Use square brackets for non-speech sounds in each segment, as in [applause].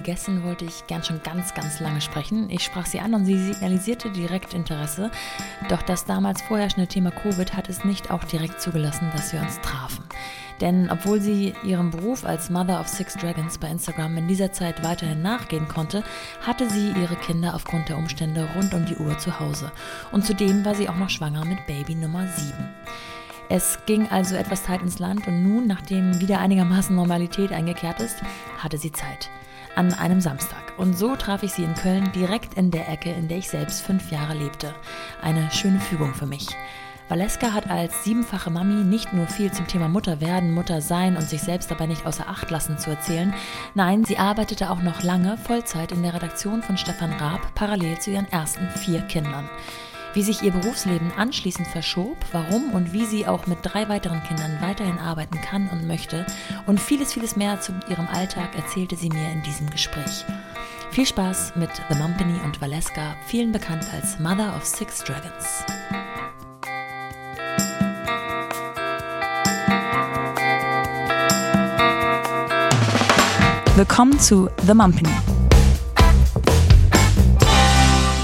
Gästin wollte ich gern schon ganz, ganz lange sprechen. Ich sprach sie an und sie signalisierte direkt Interesse. Doch das damals vorherrschende Thema Covid hat es nicht auch direkt zugelassen, dass wir uns trafen. Denn obwohl sie ihrem Beruf als Mother of Six Dragons bei Instagram in dieser Zeit weiterhin nachgehen konnte, hatte sie ihre Kinder aufgrund der Umstände rund um die Uhr zu Hause. Und zudem war sie auch noch schwanger mit Baby Nummer 7. Es ging also etwas Zeit ins Land und nun, nachdem wieder einigermaßen Normalität eingekehrt ist, hatte sie Zeit. An einem Samstag. Und so traf ich sie in Köln direkt in der Ecke, in der ich selbst fünf Jahre lebte. Eine schöne Fügung für mich. Valeska hat als siebenfache Mami nicht nur viel zum Thema Mutter werden, Mutter sein und sich selbst dabei nicht außer Acht lassen zu erzählen. Nein, sie arbeitete auch noch lange Vollzeit in der Redaktion von Stefan Raab, parallel zu ihren ersten vier Kindern. Wie sich ihr Berufsleben anschließend verschob, warum und wie sie auch mit drei weiteren Kindern weiterhin arbeiten kann und möchte und vieles, vieles mehr zu ihrem Alltag erzählte sie mir in diesem Gespräch. Viel Spaß mit The Mumpany und Valeska, vielen bekannt als Mother of Six Dragons. Willkommen zu The Mumpany.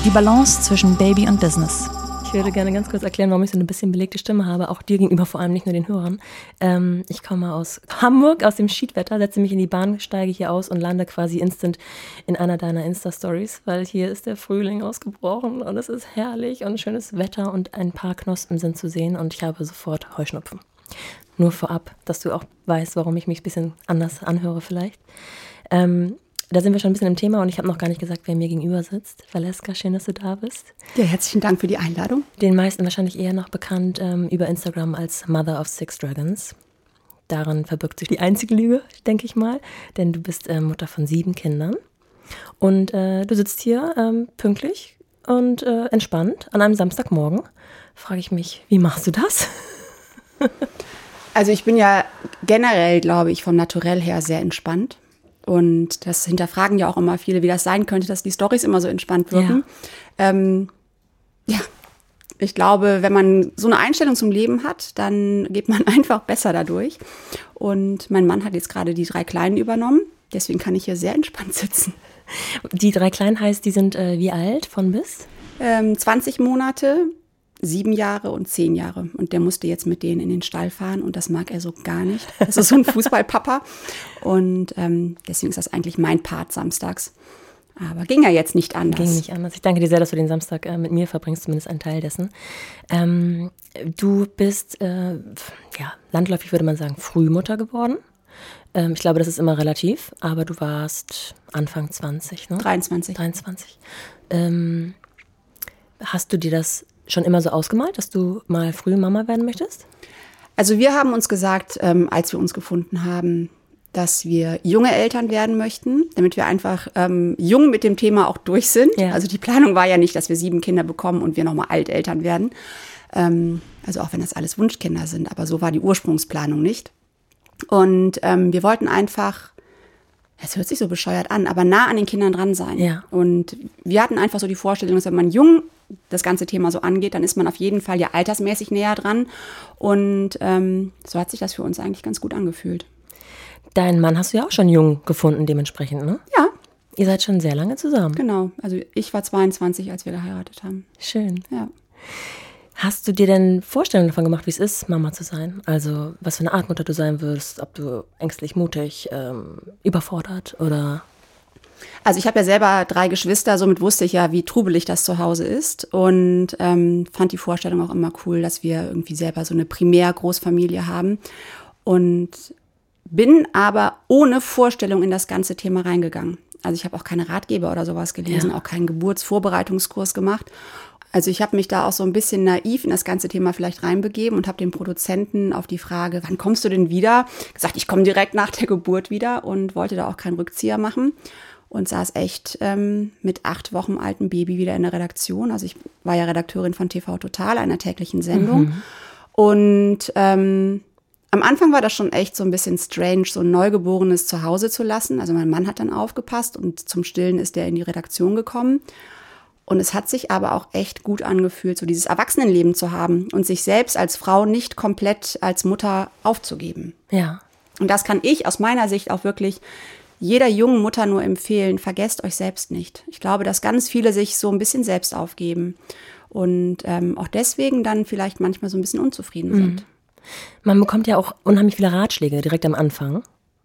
Die Balance zwischen Baby und Business. Ich würde gerne ganz kurz erklären, warum ich so eine bisschen belegte Stimme habe, auch dir gegenüber vor allem, nicht nur den Hörern. Ähm, ich komme aus Hamburg, aus dem Schiedwetter, setze mich in die Bahn, steige hier aus und lande quasi instant in einer deiner Insta-Stories, weil hier ist der Frühling ausgebrochen und es ist herrlich und schönes Wetter und ein paar Knospen sind zu sehen und ich habe sofort Heuschnupfen. Nur vorab, dass du auch weißt, warum ich mich ein bisschen anders anhöre vielleicht. Ähm, da sind wir schon ein bisschen im Thema und ich habe noch gar nicht gesagt, wer mir gegenüber sitzt. Valeska, schön, dass du da bist. Ja, herzlichen Dank für die Einladung. Den meisten wahrscheinlich eher noch bekannt ähm, über Instagram als Mother of Six Dragons. Daran verbirgt sich die einzige Lüge, denke ich mal, denn du bist äh, Mutter von sieben Kindern. Und äh, du sitzt hier ähm, pünktlich und äh, entspannt an einem Samstagmorgen. Frage ich mich, wie machst du das? [laughs] also ich bin ja generell, glaube ich, vom Naturell her sehr entspannt. Und das hinterfragen ja auch immer viele, wie das sein könnte, dass die Storys immer so entspannt wirken. Ja. Ähm, ja, ich glaube, wenn man so eine Einstellung zum Leben hat, dann geht man [laughs] einfach besser dadurch. Und mein Mann hat jetzt gerade die drei Kleinen übernommen. Deswegen kann ich hier sehr entspannt sitzen. Die drei Kleinen heißt, die sind äh, wie alt von bis? Ähm, 20 Monate, sieben Jahre und zehn Jahre. Und der musste jetzt mit denen in den Stall fahren und das mag er so gar nicht. Das ist so ein [laughs] Fußballpapa. Und ähm, deswegen ist das eigentlich mein Part samstags. Aber ging ja jetzt nicht anders. Ging nicht anders. Ich danke dir sehr, dass du den Samstag äh, mit mir verbringst, zumindest einen Teil dessen. Ähm, du bist, äh, ja, landläufig würde man sagen, Frühmutter geworden. Ähm, ich glaube, das ist immer relativ, aber du warst Anfang 20, ne? 23. 23. Ähm, hast du dir das schon immer so ausgemalt, dass du mal früh Mama werden möchtest? Also wir haben uns gesagt, ähm, als wir uns gefunden haben, dass wir junge Eltern werden möchten, damit wir einfach ähm, jung mit dem Thema auch durch sind. Ja. Also die Planung war ja nicht, dass wir sieben Kinder bekommen und wir nochmal Alteltern werden. Ähm, also auch wenn das alles Wunschkinder sind, aber so war die Ursprungsplanung nicht. Und ähm, wir wollten einfach es hört sich so bescheuert an, aber nah an den Kindern dran sein. Ja. Und wir hatten einfach so die Vorstellung, dass wenn man jung das ganze Thema so angeht, dann ist man auf jeden Fall ja altersmäßig näher dran. Und ähm, so hat sich das für uns eigentlich ganz gut angefühlt. Deinen Mann hast du ja auch schon jung gefunden, dementsprechend, ne? Ja. Ihr seid schon sehr lange zusammen. Genau. Also ich war 22, als wir geheiratet haben. Schön. Ja. Hast du dir denn Vorstellungen davon gemacht, wie es ist, Mama zu sein? Also, was für eine Art Mutter du sein wirst, ob du ängstlich, mutig, ähm, überfordert oder also ich habe ja selber drei Geschwister, somit wusste ich ja, wie trubelig das zu Hause ist und ähm, fand die Vorstellung auch immer cool, dass wir irgendwie selber so eine Primärgroßfamilie haben und bin aber ohne Vorstellung in das ganze Thema reingegangen. Also ich habe auch keine Ratgeber oder sowas gelesen, ja. auch keinen Geburtsvorbereitungskurs gemacht also ich habe mich da auch so ein bisschen naiv in das ganze Thema vielleicht reinbegeben und habe den Produzenten auf die Frage, wann kommst du denn wieder, gesagt, ich komme direkt nach der Geburt wieder und wollte da auch keinen Rückzieher machen und saß echt ähm, mit acht Wochen altem Baby wieder in der Redaktion. Also ich war ja Redakteurin von TV Total, einer täglichen Sendung. Mhm. Und ähm, am Anfang war das schon echt so ein bisschen strange, so ein Neugeborenes zu Hause zu lassen. Also mein Mann hat dann aufgepasst und zum Stillen ist er in die Redaktion gekommen. Und es hat sich aber auch echt gut angefühlt, so dieses Erwachsenenleben zu haben und sich selbst als Frau nicht komplett als Mutter aufzugeben. Ja. Und das kann ich aus meiner Sicht auch wirklich jeder jungen Mutter nur empfehlen, vergesst euch selbst nicht. Ich glaube, dass ganz viele sich so ein bisschen selbst aufgeben und ähm, auch deswegen dann vielleicht manchmal so ein bisschen unzufrieden sind. Mhm. Man bekommt ja auch unheimlich viele Ratschläge direkt am Anfang.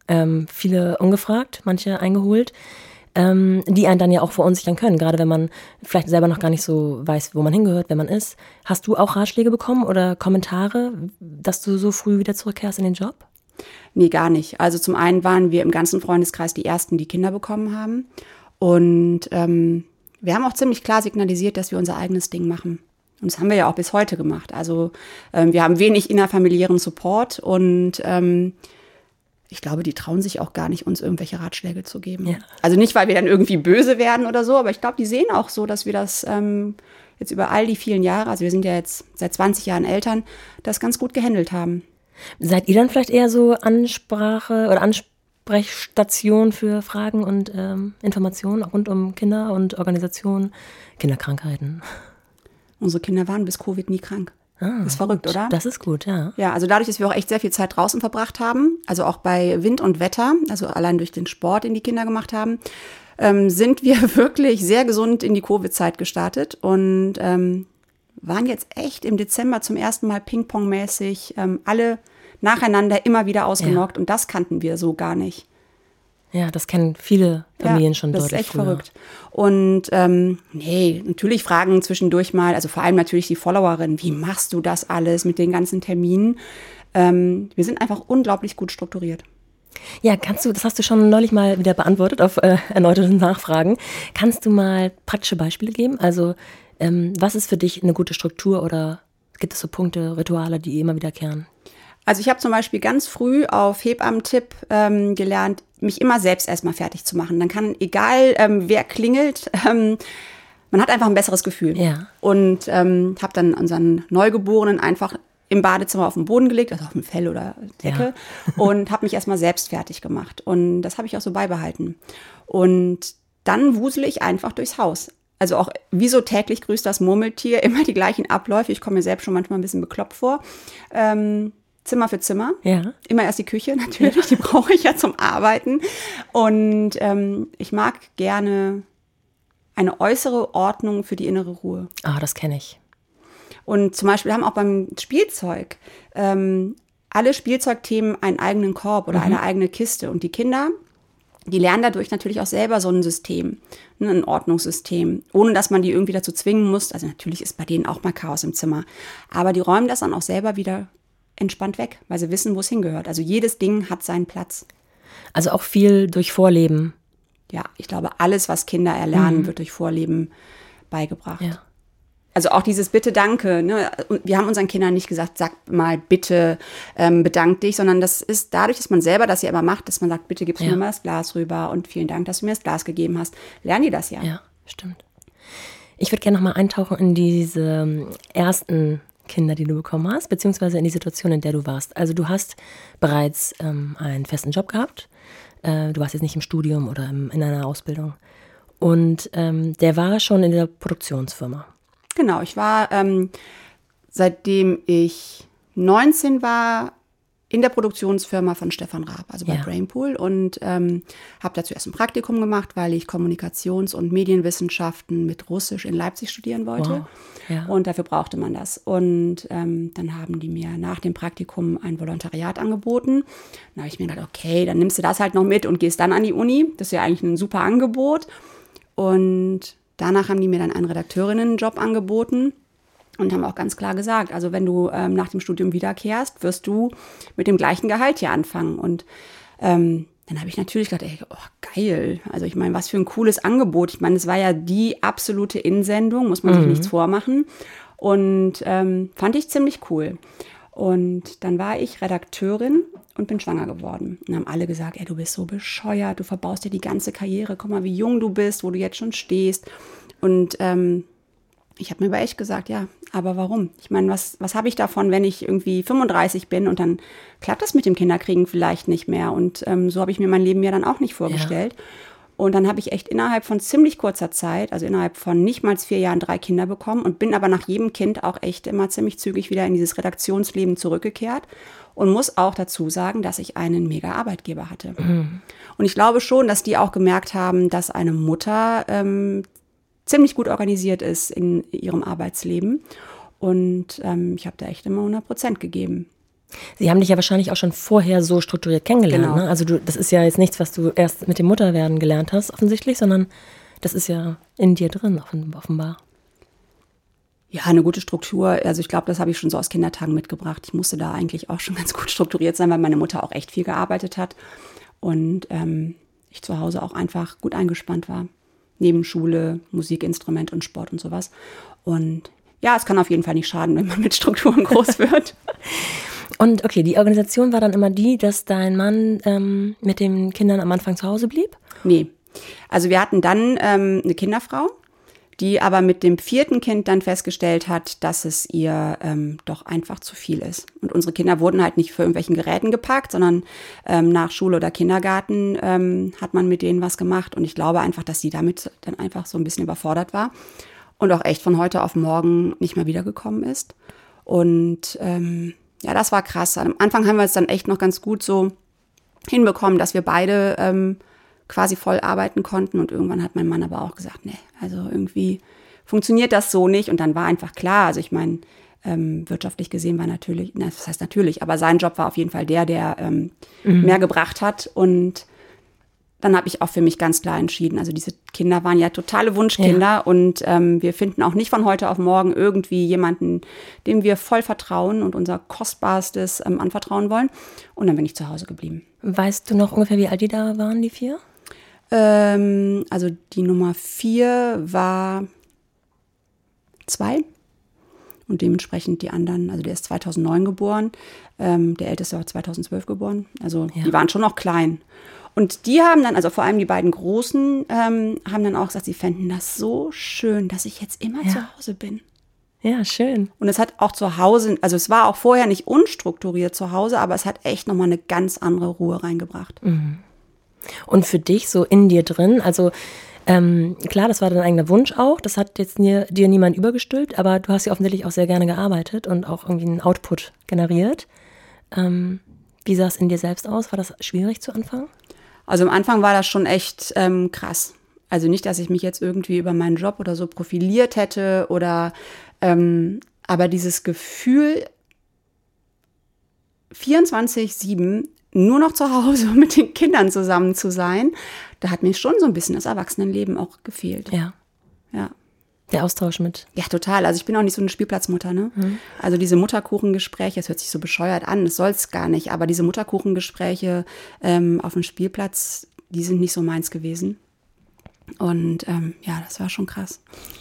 Ähm, viele ungefragt, manche eingeholt, ähm, die einen dann ja auch verunsichern können, gerade wenn man vielleicht selber noch gar nicht so weiß, wo man hingehört, wer man ist. Hast du auch Ratschläge bekommen oder Kommentare, dass du so früh wieder zurückkehrst in den Job? Nee, gar nicht. Also zum einen waren wir im ganzen Freundeskreis die Ersten, die Kinder bekommen haben. Und ähm, wir haben auch ziemlich klar signalisiert, dass wir unser eigenes Ding machen. Und das haben wir ja auch bis heute gemacht. Also ähm, wir haben wenig innerfamiliären Support und ähm, ich glaube, die trauen sich auch gar nicht, uns irgendwelche Ratschläge zu geben. Ja. Also nicht, weil wir dann irgendwie böse werden oder so, aber ich glaube, die sehen auch so, dass wir das ähm, jetzt über all die vielen Jahre, also wir sind ja jetzt seit 20 Jahren Eltern, das ganz gut gehandelt haben. Seid ihr dann vielleicht eher so Ansprache oder Ansprechstation für Fragen und ähm, Informationen rund um Kinder und Organisationen, Kinderkrankheiten? Unsere Kinder waren bis Covid nie krank. Ah, ist verrückt, oder? Das ist gut, ja. Ja, also dadurch, dass wir auch echt sehr viel Zeit draußen verbracht haben, also auch bei Wind und Wetter, also allein durch den Sport, den die Kinder gemacht haben, ähm, sind wir [laughs] wirklich sehr gesund in die Covid-Zeit gestartet und ähm, waren jetzt echt im Dezember zum ersten Mal Ping-Pong-mäßig ähm, alle nacheinander immer wieder ausgenockt ja. und das kannten wir so gar nicht. Ja, das kennen viele Familien ja, schon das deutlich. Das ist echt früher. verrückt. Und ähm, nee, natürlich fragen zwischendurch mal, also vor allem natürlich die Followerin, wie machst du das alles mit den ganzen Terminen? Ähm, wir sind einfach unglaublich gut strukturiert. Ja, kannst du, das hast du schon neulich mal wieder beantwortet auf äh, erneute Nachfragen. Kannst du mal praktische Beispiele geben? Also, ähm, was ist für dich eine gute Struktur oder gibt es so Punkte, Rituale, die immer wiederkehren? Also ich habe zum Beispiel ganz früh auf Hebammen-Tipp ähm, gelernt, mich immer selbst erstmal fertig zu machen. Dann kann, egal ähm, wer klingelt, [laughs] ähm, man hat einfach ein besseres Gefühl. Ja. Und ähm, habe dann unseren Neugeborenen einfach im Badezimmer auf den Boden gelegt, also auf dem Fell oder Decke, ja. [laughs] und habe mich erstmal selbst fertig gemacht. Und das habe ich auch so beibehalten. Und dann wusel ich einfach durchs Haus. Also auch, wieso täglich grüßt das Murmeltier, [laughs] immer die gleichen Abläufe. Ich komme mir selbst schon manchmal ein bisschen bekloppt vor. Ähm, Zimmer für Zimmer. Ja. Immer erst die Küche [laughs] natürlich, die brauche ich ja zum Arbeiten. Und ähm, ich mag gerne eine äußere Ordnung für die innere Ruhe. Ah, das kenne ich. Und zum Beispiel haben auch beim Spielzeug ähm, alle Spielzeugthemen einen eigenen Korb oder mhm. eine eigene Kiste. Und die Kinder, die lernen dadurch natürlich auch selber so ein System, ne, ein Ordnungssystem, ohne dass man die irgendwie dazu zwingen muss. Also natürlich ist bei denen auch mal Chaos im Zimmer. Aber die räumen das dann auch selber wieder entspannt weg, weil sie wissen, wo es hingehört. Also jedes Ding hat seinen Platz. Also auch viel durch Vorleben. Ja, ich glaube, alles, was Kinder erlernen, mhm. wird durch Vorleben beigebracht. Ja. Also auch dieses Bitte, danke. Ne? Wir haben unseren Kindern nicht gesagt, sag mal bitte, ähm, bedank dich, sondern das ist dadurch, dass man selber das ja immer macht, dass man sagt, bitte gibst ja. mir mal das Glas rüber und vielen Dank, dass du mir das Glas gegeben hast. Lernen die das ja. Ja, stimmt. Ich würde gerne nochmal eintauchen in diese ähm, ersten Kinder, die du bekommen hast, beziehungsweise in die Situation, in der du warst. Also du hast bereits ähm, einen festen Job gehabt. Äh, du warst jetzt nicht im Studium oder im, in einer Ausbildung. Und ähm, der war schon in der Produktionsfirma. Genau, ich war, ähm, seitdem ich 19 war, in der Produktionsfirma von Stefan Raab, also bei ja. Brainpool. Und ähm, habe dazu erst ein Praktikum gemacht, weil ich Kommunikations- und Medienwissenschaften mit Russisch in Leipzig studieren wollte. Wow. Ja. Und dafür brauchte man das. Und ähm, dann haben die mir nach dem Praktikum ein Volontariat angeboten. Dann habe ich mir gedacht, okay, dann nimmst du das halt noch mit und gehst dann an die Uni. Das ist ja eigentlich ein super Angebot. Und danach haben die mir dann einen Redakteurinnenjob angeboten und haben auch ganz klar gesagt, also wenn du ähm, nach dem Studium wiederkehrst, wirst du mit dem gleichen Gehalt hier anfangen. Und ähm, dann habe ich natürlich gedacht, ey, oh, geil. Also ich meine, was für ein cooles Angebot. Ich meine, es war ja die absolute Insendung, muss man mhm. sich nichts vormachen. Und ähm, fand ich ziemlich cool. Und dann war ich Redakteurin und bin schwanger geworden. Und haben alle gesagt, ey, du bist so bescheuert, du verbaust dir die ganze Karriere, guck mal, wie jung du bist, wo du jetzt schon stehst. Und ähm, ich habe mir aber echt gesagt, ja, aber warum? Ich meine, was, was habe ich davon, wenn ich irgendwie 35 bin und dann klappt das mit dem Kinderkriegen vielleicht nicht mehr? Und ähm, so habe ich mir mein Leben ja dann auch nicht vorgestellt. Ja. Und dann habe ich echt innerhalb von ziemlich kurzer Zeit, also innerhalb von nicht mal vier Jahren, drei Kinder bekommen und bin aber nach jedem Kind auch echt immer ziemlich zügig wieder in dieses Redaktionsleben zurückgekehrt und muss auch dazu sagen, dass ich einen mega Arbeitgeber hatte. Mhm. Und ich glaube schon, dass die auch gemerkt haben, dass eine Mutter ähm, ziemlich gut organisiert ist in ihrem Arbeitsleben. Und ähm, ich habe da echt immer 100 Prozent gegeben. Sie haben dich ja wahrscheinlich auch schon vorher so strukturiert kennengelernt. Genau. Ne? Also du, das ist ja jetzt nichts, was du erst mit dem Mutterwerden gelernt hast, offensichtlich, sondern das ist ja in dir drin, offenbar. Ja, eine gute Struktur. Also ich glaube, das habe ich schon so aus Kindertagen mitgebracht. Ich musste da eigentlich auch schon [laughs] ganz gut strukturiert sein, weil meine Mutter auch echt viel gearbeitet hat und ähm, ich zu Hause auch einfach gut eingespannt war. Neben Schule, Musikinstrument und Sport und sowas. Und ja, es kann auf jeden Fall nicht schaden, wenn man mit Strukturen groß [laughs] wird. Und okay, die Organisation war dann immer die, dass dein Mann ähm, mit den Kindern am Anfang zu Hause blieb? Nee. Also wir hatten dann ähm, eine Kinderfrau, die aber mit dem vierten Kind dann festgestellt hat, dass es ihr ähm, doch einfach zu viel ist. Und unsere Kinder wurden halt nicht für irgendwelchen Geräten gepackt, sondern ähm, nach Schule oder Kindergarten ähm, hat man mit denen was gemacht. Und ich glaube einfach, dass sie damit dann einfach so ein bisschen überfordert war und auch echt von heute auf morgen nicht mehr wiedergekommen ist. Und ähm, ja, das war krass. Am Anfang haben wir es dann echt noch ganz gut so hinbekommen, dass wir beide ähm, quasi voll arbeiten konnten. Und irgendwann hat mein Mann aber auch gesagt, nee, also irgendwie funktioniert das so nicht. Und dann war einfach klar, also ich meine, ähm, wirtschaftlich gesehen war natürlich, na, das heißt natürlich, aber sein Job war auf jeden Fall der, der ähm, mhm. mehr gebracht hat. Und dann habe ich auch für mich ganz klar entschieden. Also diese Kinder waren ja totale Wunschkinder ja. und ähm, wir finden auch nicht von heute auf morgen irgendwie jemanden, dem wir voll vertrauen und unser Kostbarstes ähm, anvertrauen wollen. Und dann bin ich zu Hause geblieben. Weißt du noch ungefähr, wie alt die da waren, die vier? Ähm, also die Nummer vier war zwei und dementsprechend die anderen, also der ist 2009 geboren, ähm, der älteste war 2012 geboren. Also ja. die waren schon noch klein. Und die haben dann, also vor allem die beiden Großen, ähm, haben dann auch gesagt, sie fänden das so schön, dass ich jetzt immer ja. zu Hause bin. Ja, schön. Und es hat auch zu Hause, also es war auch vorher nicht unstrukturiert zu Hause, aber es hat echt nochmal eine ganz andere Ruhe reingebracht. Mhm. Und für dich so in dir drin, also ähm, klar, das war dein eigener Wunsch auch, das hat jetzt dir, dir niemand übergestülpt, aber du hast ja offensichtlich auch sehr gerne gearbeitet und auch irgendwie einen Output generiert. Ähm, wie sah es in dir selbst aus? War das schwierig zu Anfang? Also am Anfang war das schon echt ähm, krass. Also nicht, dass ich mich jetzt irgendwie über meinen Job oder so profiliert hätte oder ähm, aber dieses Gefühl 24-7 nur noch zu Hause [laughs] mit den Kindern zusammen zu sein, da hat mir schon so ein bisschen das Erwachsenenleben auch gefehlt. Ja. Ja. Der Austausch mit. Ja, total. Also ich bin auch nicht so eine Spielplatzmutter, ne? Mhm. Also diese Mutterkuchengespräche, es hört sich so bescheuert an, das soll es gar nicht, aber diese Mutterkuchengespräche ähm, auf dem Spielplatz, die sind nicht so meins gewesen. Und ähm, ja, das war schon krass.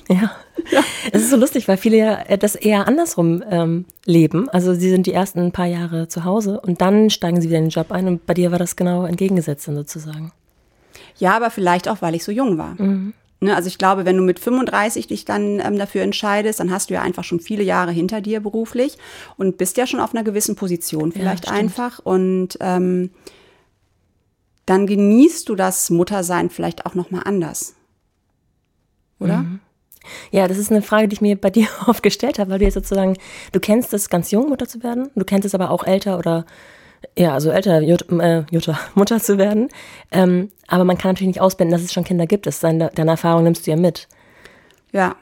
Ja. ja. Es ist so lustig, weil viele ja äh, das eher andersrum ähm, leben. Also sie sind die ersten paar Jahre zu Hause und dann steigen sie wieder in den Job ein und bei dir war das genau entgegengesetzt sozusagen. Ja, aber vielleicht auch, weil ich so jung war. Mhm. Ne, also ich glaube, wenn du mit 35 dich dann ähm, dafür entscheidest, dann hast du ja einfach schon viele Jahre hinter dir beruflich und bist ja schon auf einer gewissen Position vielleicht ja, einfach. Und ähm, dann genießt du das Muttersein vielleicht auch nochmal anders. Oder? Mhm. Ja, das ist eine Frage, die ich mir bei dir [laughs] oft gestellt habe, weil du jetzt sozusagen, du kennst es ganz jung, Mutter zu werden, du kennst es aber auch älter oder ja, also älter Jutta, äh, Jutta, [laughs] Mutter zu werden. Ähm, aber man kann natürlich nicht ausblenden, dass es schon Kinder gibt. Das deine, deine Erfahrung nimmst du ja mit. Ja.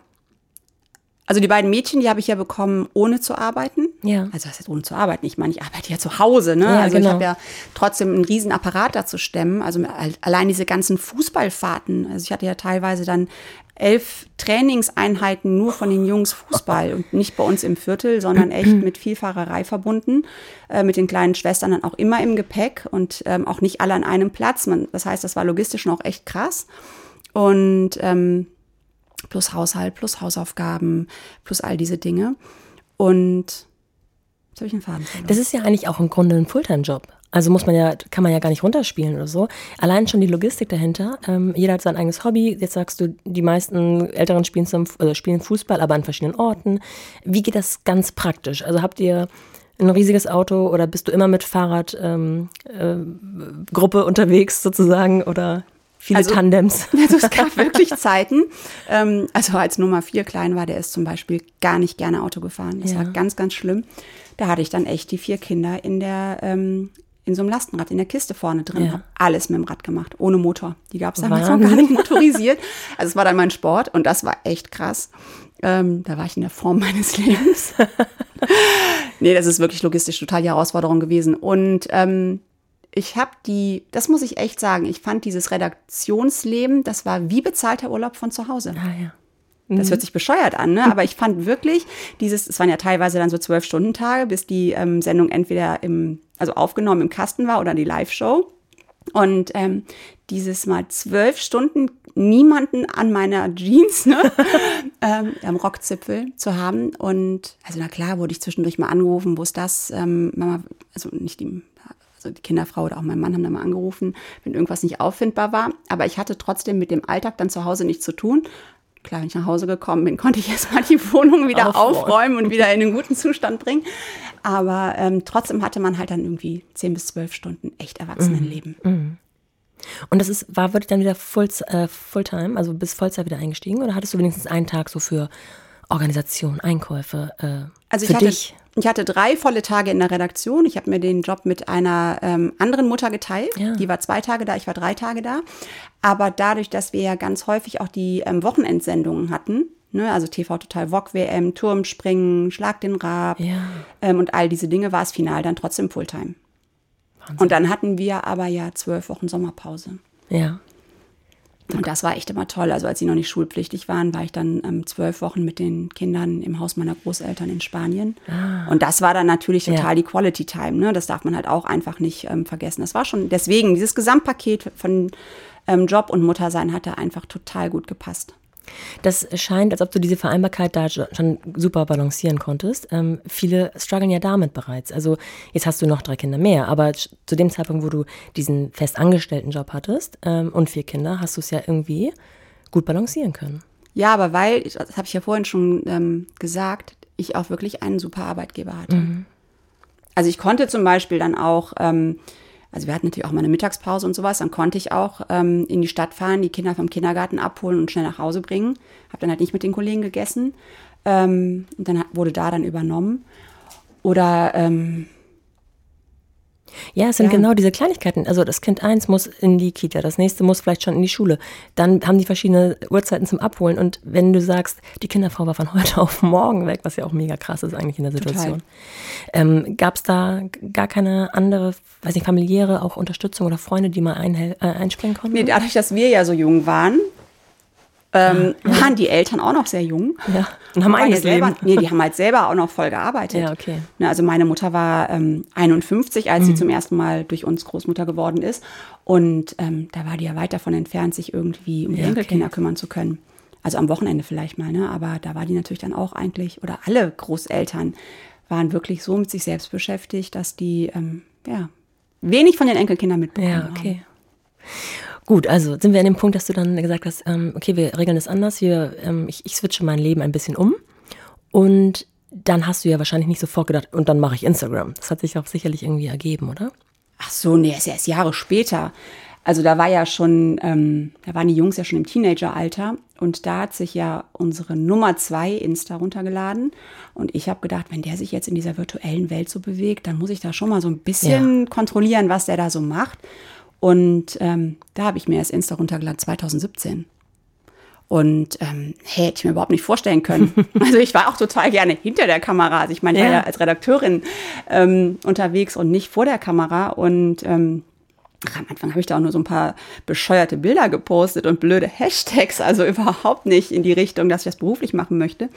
Also die beiden Mädchen, die habe ich ja bekommen, ohne zu arbeiten. Ja. Also das heißt ohne zu arbeiten. Ich meine, ich arbeite ja zu Hause, ne? Ja, also genau. ich habe ja trotzdem einen riesen Apparat da zu stemmen. Also allein diese ganzen Fußballfahrten. Also ich hatte ja teilweise dann elf Trainingseinheiten nur von den Jungs Fußball und nicht bei uns im Viertel, sondern echt mit Vielfahrerei verbunden, äh, mit den kleinen Schwestern dann auch immer im Gepäck und ähm, auch nicht alle an einem Platz. Man, das heißt, das war logistisch noch echt krass. Und ähm, plus Haushalt, plus Hausaufgaben, plus all diese Dinge. Und jetzt habe ich einen Faden. Das ist ja eigentlich auch im Grunde ein Fulltime-Job. Also muss man ja, kann man ja gar nicht runterspielen oder so. Allein schon die Logistik dahinter. Ähm, jeder hat sein eigenes Hobby. Jetzt sagst du, die meisten Älteren spielen, zum, also spielen Fußball, aber an verschiedenen Orten. Wie geht das ganz praktisch? Also habt ihr ein riesiges Auto oder bist du immer mit Fahrradgruppe ähm, äh, unterwegs sozusagen oder Viele also, Tandems. [laughs] Also es gab [laughs] wirklich Zeiten. Ähm, also als Nummer vier klein war, der ist zum Beispiel gar nicht gerne Auto gefahren. Das Ja. war ganz, ganz schlimm. Da hatte ich dann echt die vier Kinder in der ähm, in so einem Lastenrad, in der Kiste vorne drin. Ja. Hab alles mit dem Rad gemacht, ohne Motor. Die gab es damals noch gar nicht motorisiert. Also es war dann mein Sport und das war echt krass. Ähm, da war ich in der Form [laughs] meines Lebens. nee, das ist wirklich logistisch total die Herausforderung gewesen. Und ähm, ich habe die, das muss ich echt sagen, ich fand dieses Redaktionsleben, das war wie bezahlter Urlaub von zu Hause. Ah ja. Das hört sich bescheuert an, ne? aber ich fand wirklich dieses, es waren ja teilweise dann so zwölf Stunden Tage, bis die ähm, Sendung entweder im, also aufgenommen im Kasten war oder die Live-Show. Und ähm, dieses mal zwölf Stunden niemanden an meiner [laughs] Jeans, ne, [laughs] ähm, am Rockzipfel zu haben. Und also na klar, wurde ich zwischendurch mal angerufen, wo ist das? Ähm, Mama, also nicht die, also die Kinderfrau oder auch mein Mann haben da mal angerufen, wenn irgendwas nicht auffindbar war. Aber ich hatte trotzdem mit dem Alltag dann zu Hause nichts zu tun. Klar, wenn ich nach Hause gekommen bin, [laughs] konnte ich erstmal die Wohnung wieder Aufräumen. und wieder in einen guten Zustand bringen. Aber ähm, trotzdem hatte man halt dann irgendwie zehn bis zwölf Stunden echt Erwachsenenleben. Und das ist, war wirklich dann wieder Full, äh, Fulltime, also bis Vollzeit wieder eingestiegen? Oder hattest du wenigstens einen Tag so für Organisation, Einkäufe, äh, Also für ich hatte, dich? Ich hatte drei volle Tage in der Redaktion. Ich habe mir den Job mit einer ähm, anderen Mutter geteilt. Ja. Die war zwei Tage da, ich war drei Tage da. Aber dadurch, dass wir ja ganz häufig auch die ähm, Wochenendsendungen hatten, ne, also TV Total Wok WM, Turmspringen, Schlag den Rab Ja. ähm, und all diese Dinge, war es final dann trotzdem Fulltime. Und dann hatten wir aber ja zwölf Wochen Sommerpause. Ja. Und das war echt immer toll. Also als sie noch nicht schulpflichtig waren, war ich dann ähm, zwölf Wochen mit den Kindern im Haus meiner Großeltern in Spanien. Und das war dann natürlich total Ah. Ja. die Quality Time. Ne? Das darf man halt auch einfach nicht ähm, vergessen. Das war schon deswegen, dieses Gesamtpaket von ähm, Job und Muttersein hat da einfach total gut gepasst. Das scheint, als ob du diese Vereinbarkeit da schon super balancieren konntest. Ähm, viele strugglen ja damit bereits. Also jetzt hast du noch drei Kinder mehr, aber zu dem Zeitpunkt, wo du diesen festangestellten Job hattest ähm, und vier Kinder, hast du es ja irgendwie gut balancieren können. Ja, aber weil, das habe ich ja vorhin schon ähm, gesagt, ich auch wirklich einen super Arbeitgeber hatte. Also ich konnte zum Beispiel dann auch, ähm, also wir hatten natürlich auch mal eine Mittagspause und sowas, dann konnte ich auch ähm, in die Stadt fahren, die Kinder vom Kindergarten abholen und schnell nach Hause bringen. Habe dann halt nicht mit den Kollegen gegessen. Ähm, und dann wurde da dann übernommen. Oder ähm, Ja, es sind Ja. genau diese Kleinigkeiten. Also das Kind eins muss in die Kita, das nächste muss vielleicht schon in die Schule. Dann haben die verschiedene Uhrzeiten zum Abholen. Und wenn du sagst, die Kinderfrau war von [laughs] heute auf morgen weg, was ja auch mega krass ist eigentlich in der Situation. Ähm, Gab es da gar keine andere, weiß nicht, familiäre auch Unterstützung oder Freunde, die mal äh, einspringen konnten? nee, dadurch, dass wir ja so jung waren, ähm, waren die Eltern auch noch sehr jung. ja. Und haben ja eigenes selber, Leben. Nee, die haben halt selber auch noch voll gearbeitet. Ja, okay. Ne, also meine Mutter war ähm, 51, als sie zum ersten Mal durch uns Großmutter geworden ist. Und ähm, da war die ja weit davon entfernt, sich irgendwie um die Ja, okay. Enkelkinder kümmern zu können. Also am Wochenende vielleicht mal, ne? Aber da war die natürlich dann auch eigentlich, oder alle Großeltern waren wirklich so mit sich selbst beschäftigt, dass die ähm, ja wenig von den Enkelkindern mitbekommen Ja, haben. Gut, also sind wir an dem Punkt, dass du dann gesagt hast, ähm, okay, wir regeln das anders, wir, ähm, ich, ich switche mein Leben ein bisschen um. Und dann hast du ja wahrscheinlich nicht sofort gedacht, und dann mache ich Instagram. Das hat sich auch sicherlich irgendwie ergeben, oder? Ach so, nee, ist ja erst Jahre später. Also da war ja schon, ähm, da waren die Jungs ja schon im Teenageralter und da hat sich ja unsere Nummer zwei Insta runtergeladen und ich habe gedacht, wenn der sich jetzt in dieser virtuellen Welt so bewegt, dann muss ich da schon mal so ein bisschen kontrollieren, was der da so macht. Und ähm, da habe ich mir erst Insta runtergeladen 2017. Und ähm, hey, hätte ich mir überhaupt nicht vorstellen können. [laughs] Also ich war auch total gerne hinter der Kamera. Also ich meine, war Ja. ja als Redakteurin ähm, unterwegs und nicht vor der Kamera. Und ähm, am Anfang habe ich da auch nur so ein paar bescheuerte Bilder gepostet und blöde Hashtags. Also überhaupt nicht in die Richtung, dass ich das beruflich machen möchte.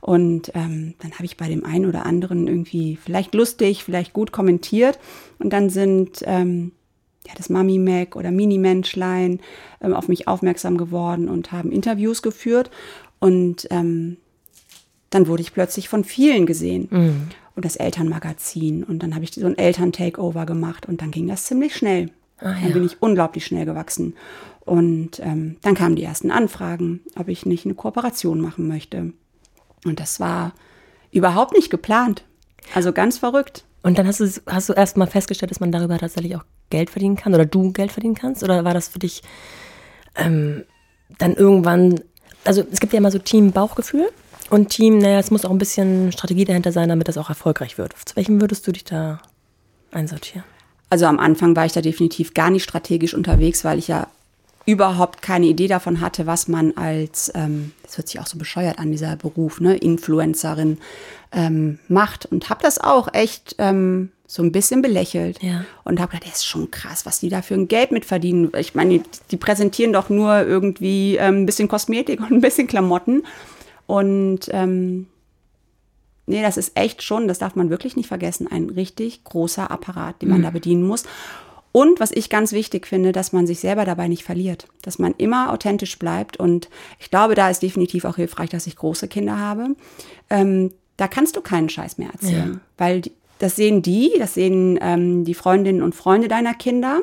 Und ähm, dann habe ich bei dem einen oder anderen irgendwie vielleicht lustig, vielleicht gut kommentiert. Und dann sind ähm, ja, das Mami Mac oder Mini Menschlein ähm, auf mich aufmerksam geworden und haben Interviews geführt. Und ähm, dann wurde ich plötzlich von vielen gesehen. Und das Elternmagazin. Und dann habe ich so ein Eltern-Takeover gemacht. Und dann ging das ziemlich schnell. Dann bin ich unglaublich schnell gewachsen. Und ähm, dann kamen die ersten Anfragen, ob ich nicht eine Kooperation machen möchte. Und das war überhaupt nicht geplant. Also ganz verrückt. Und dann hast du, hast du erst mal festgestellt, dass man darüber tatsächlich auch Geld verdienen kann oder du Geld verdienen kannst? Oder war das für dich ähm, dann irgendwann, also es gibt ja immer so Team Bauchgefühl und Team, naja, es muss auch ein bisschen Strategie dahinter sein, damit das auch erfolgreich wird. Zu welchem würdest du dich da einsortieren? Also am Anfang war ich da definitiv gar nicht strategisch unterwegs, weil ich ja überhaupt keine Idee davon hatte, was man als, ähm, das hört sich auch so bescheuert an, dieser Beruf, ne, Influencerin ähm, macht. Und habe das auch echt ähm, so ein bisschen belächelt. Ja. Und habe gedacht, das ist schon krass, was die da für ein Geld mit verdienen. Ich meine, die, präsentieren doch nur irgendwie ähm, ein bisschen Kosmetik und ein bisschen Klamotten. Und ähm, nee, das ist echt schon, das darf man wirklich nicht vergessen, ein richtig großer Apparat, den man da bedienen muss. Und was ich ganz wichtig finde, dass man sich selber dabei nicht verliert, dass man immer authentisch bleibt. Und ich glaube, da ist definitiv auch hilfreich, dass ich große Kinder habe. Ähm, da kannst du keinen Scheiß mehr erzählen, Ja. weil die, das sehen die, das sehen ähm, die Freundinnen und Freunde deiner Kinder.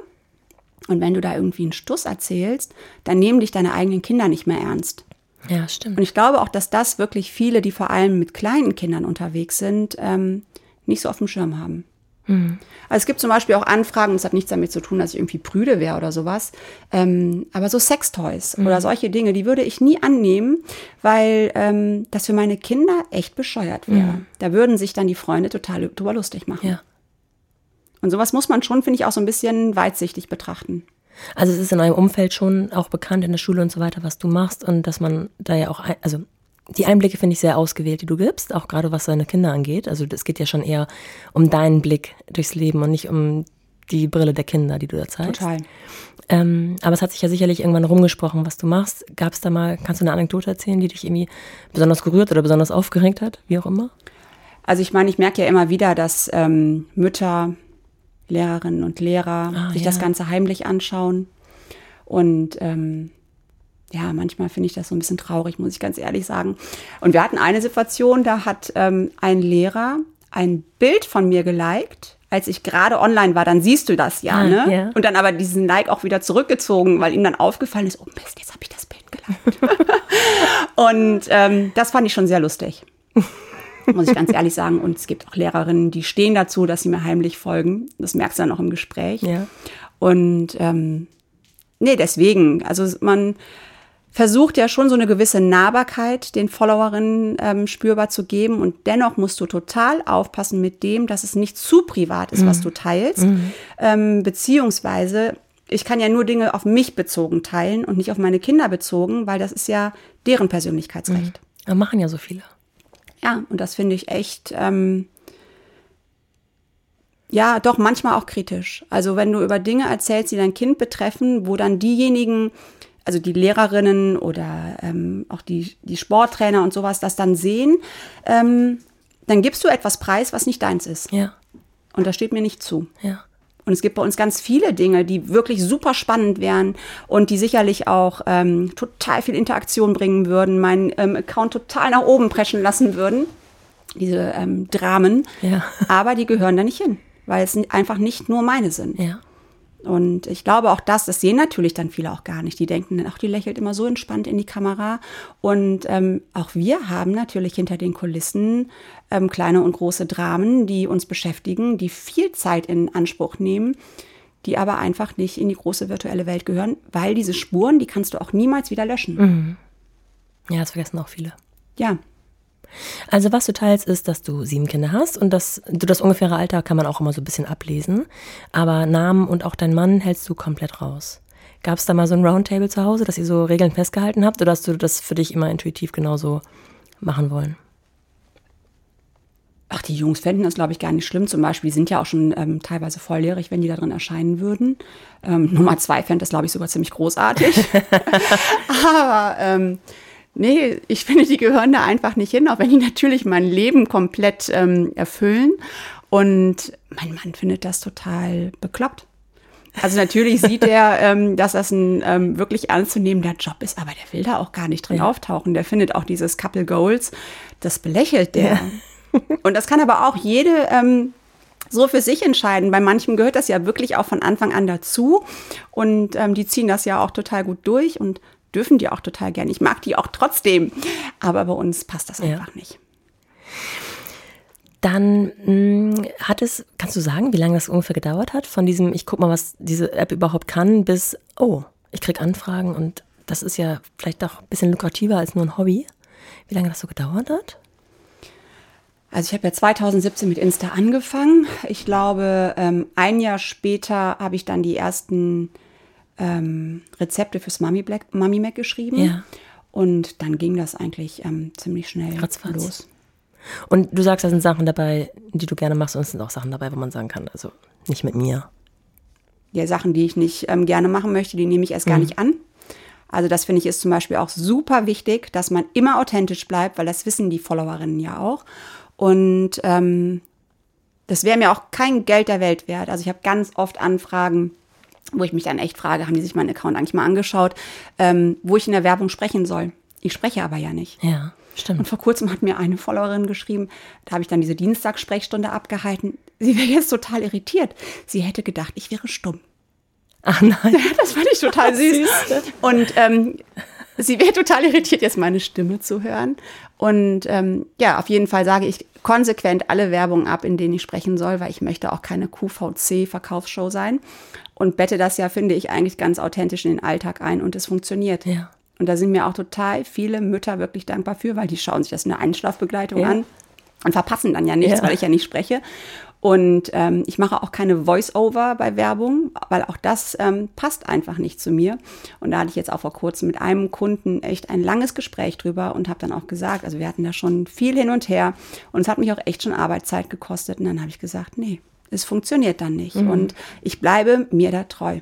Und wenn du da irgendwie einen Stuss erzählst, dann nehmen dich deine eigenen Kinder nicht mehr ernst. Ja, stimmt. Und ich glaube auch, dass das wirklich viele, die vor allem mit kleinen Kindern unterwegs sind, ähm, nicht so auf dem Schirm haben. Also es gibt zum Beispiel auch Anfragen, das hat nichts damit zu tun, dass ich irgendwie prüde wäre oder sowas, ähm, aber so Sextoys oder solche Dinge, die würde ich nie annehmen, weil ähm, das für meine Kinder echt bescheuert wäre. Da würden sich dann die Freunde total drüber lustig machen. ja. Und sowas muss man schon, finde ich, auch so ein bisschen weitsichtig betrachten. Also es ist in eurem Umfeld schon auch bekannt in der Schule und so weiter, was du machst und dass man da ja auch, ein, also die Einblicke finde ich sehr ausgewählt, die du gibst, auch gerade was deine Kinder angeht. Also es geht ja schon eher um deinen Blick durchs Leben und nicht um die Brille der Kinder, die du da zeigst. Total. Ähm, aber es hat sich ja sicherlich irgendwann rumgesprochen, was du machst. Gab es da mal, kannst du eine Anekdote erzählen, die dich irgendwie besonders gerührt oder besonders aufgeregt hat, wie auch immer? Also ich meine, ich merke ja immer wieder, dass ähm, Mütter, Lehrerinnen und Lehrer Ah, sich ja. das Ganze heimlich anschauen. Und ähm, ja, manchmal finde ich das so ein bisschen traurig, muss ich ganz ehrlich sagen. Und wir hatten eine Situation, da hat ähm, ein Lehrer ein Bild von mir geliked, als ich gerade online war. Dann siehst du das ja, Ah, ne? ja. Und dann aber diesen Like auch wieder zurückgezogen, weil ihm dann aufgefallen ist, oh Mist, jetzt habe ich das Bild geliked. [laughs] Und ähm, das fand ich schon sehr lustig muss ich ganz [laughs] ehrlich sagen. Und es gibt auch Lehrerinnen, die stehen dazu, dass sie mir heimlich folgen. Das merkst du dann auch im Gespräch. Ja. Und ähm, nee, deswegen, also man versucht ja schon so eine gewisse Nahbarkeit den Followerinnen ähm, spürbar zu geben. Und dennoch musst du total aufpassen mit dem, dass es nicht zu privat ist, was du teilst. Ähm, beziehungsweise, ich kann ja nur Dinge auf mich bezogen teilen und nicht auf meine Kinder bezogen, weil das ist ja deren Persönlichkeitsrecht. Aber machen ja so viele. Ja, und das finde ich echt, ähm, ja, doch manchmal auch kritisch. Also wenn du über Dinge erzählst, die dein Kind betreffen, wo dann diejenigen, also die Lehrerinnen oder ähm, auch die, die Sporttrainer und sowas, das dann sehen, ähm, dann gibst du etwas preis, was nicht deins ist. Ja, Und das steht mir nicht zu. ja. Und es gibt bei uns ganz viele Dinge, die wirklich super spannend wären und die sicherlich auch ähm, total viel Interaktion bringen würden, meinen ähm, Account total nach oben preschen lassen würden. Diese ähm, Dramen. Ja. Aber die gehören da nicht hin, weil es einfach nicht nur meine sind. Ja. Und ich glaube auch das, das sehen natürlich dann viele auch gar nicht. Die denken, ach, die lächelt immer so entspannt in die Kamera. Und ähm, auch wir haben natürlich hinter den Kulissen ähm, kleine und große Dramen, die uns beschäftigen, die viel Zeit in Anspruch nehmen, die aber einfach nicht in die große virtuelle Welt gehören, weil diese Spuren, die kannst du auch niemals wieder löschen. Ja, das vergessen auch viele. Ja, Also was du teilst, ist, dass du sieben Kinder hast und dass du das ungefähre Alter kann man auch immer so ein bisschen ablesen. Aber Namen und auch deinen Mann hältst du komplett raus. Gab es da mal so ein Roundtable zu Hause, dass ihr so Regeln festgehalten habt oder hast du das für dich immer intuitiv genauso machen wollen? Ach, die Jungs fänden das, glaube ich, gar nicht schlimm. Zum Beispiel, die sind ja auch schon ähm, teilweise volljährig, wenn die da drin erscheinen würden. Ähm, Nummer zwei fände das, glaube ich, sogar ziemlich großartig. [laughs] [laughs] Aber ähm, nee, ich finde, die gehören da einfach nicht hin, auch wenn die natürlich mein Leben komplett ähm, erfüllen. Und mein Mann findet das total bekloppt. Also natürlich sieht [laughs] er, ähm, dass das ein ähm, wirklich ernstzunehmender Job ist, aber der will da auch gar nicht drin auftauchen. Der findet auch dieses Couple Goals, das belächelt der. [laughs] Und das kann aber auch jede ähm, so für sich entscheiden. Bei manchen gehört das ja wirklich auch von Anfang an dazu. Und ähm, die ziehen das ja auch total gut durch und dürfen die auch total gerne. Ich mag die auch trotzdem. Aber bei uns passt das einfach nicht. Dann mh, hat es, kannst du sagen, wie lange das ungefähr gedauert hat? Von diesem, ich guck mal, was diese App überhaupt kann, bis, oh, ich kriege Anfragen und das ist ja vielleicht auch ein bisschen lukrativer als nur ein Hobby. Wie lange das so gedauert hat? Also ich habe ja 2017 mit Insta angefangen. Ich glaube, ähm, ein Jahr später habe ich dann die ersten ähm, Rezepte fürs Mami, Black, Mami Mac geschrieben. Ja. Und dann ging das eigentlich ähm, ziemlich schnell Ratzfatz. los. Und du sagst, da sind Sachen dabei, die du gerne machst und es sind auch Sachen dabei, wo man sagen kann, also nicht mit mir. Ja, Sachen, die ich nicht ähm, gerne machen möchte, die nehme ich erst gar nicht an. Also das finde ich ist zum Beispiel auch super wichtig, dass man immer authentisch bleibt, weil das wissen die Followerinnen ja auch. Und ähm, das wäre mir auch kein Geld der Welt wert. Also ich habe ganz oft Anfragen, wo ich mich dann echt frage, haben die sich meinen Account eigentlich mal angeschaut, ähm, wo ich in der Werbung sprechen soll. Ich spreche aber ja nicht. Ja, stimmt. Und vor kurzem hat mir eine Followerin geschrieben, da habe ich dann diese Dienstagssprechstunde abgehalten. Sie wäre jetzt total irritiert. Sie hätte gedacht, ich wäre stumm. Ach nein. [laughs] Das fand ich total [laughs] süß. Und ähm, sie wäre total irritiert, jetzt meine Stimme zu hören. Und ähm, ja, auf jeden Fall sage ich konsequent alle Werbung ab, in denen ich sprechen soll, weil ich möchte auch keine QVC-Verkaufsshow sein. Und bette das ja, finde ich, eigentlich ganz authentisch in den Alltag ein und es funktioniert. Ja. Und da sind mir auch total viele Mütter wirklich dankbar für, weil die schauen sich das in der Einschlafbegleitung Ja. an und verpassen dann ja nichts, Ja. weil ich ja nicht spreche. Und ähm, ich mache auch keine Voice-Over bei Werbung, weil auch das ähm, passt einfach nicht zu mir. Und da hatte ich jetzt auch vor kurzem mit einem Kunden echt ein langes Gespräch drüber und habe dann auch gesagt, also wir hatten da schon viel hin und her und es hat mich auch echt schon Arbeitszeit gekostet. Und dann habe ich gesagt, nee, es funktioniert dann nicht. Und ich bleibe mir da treu.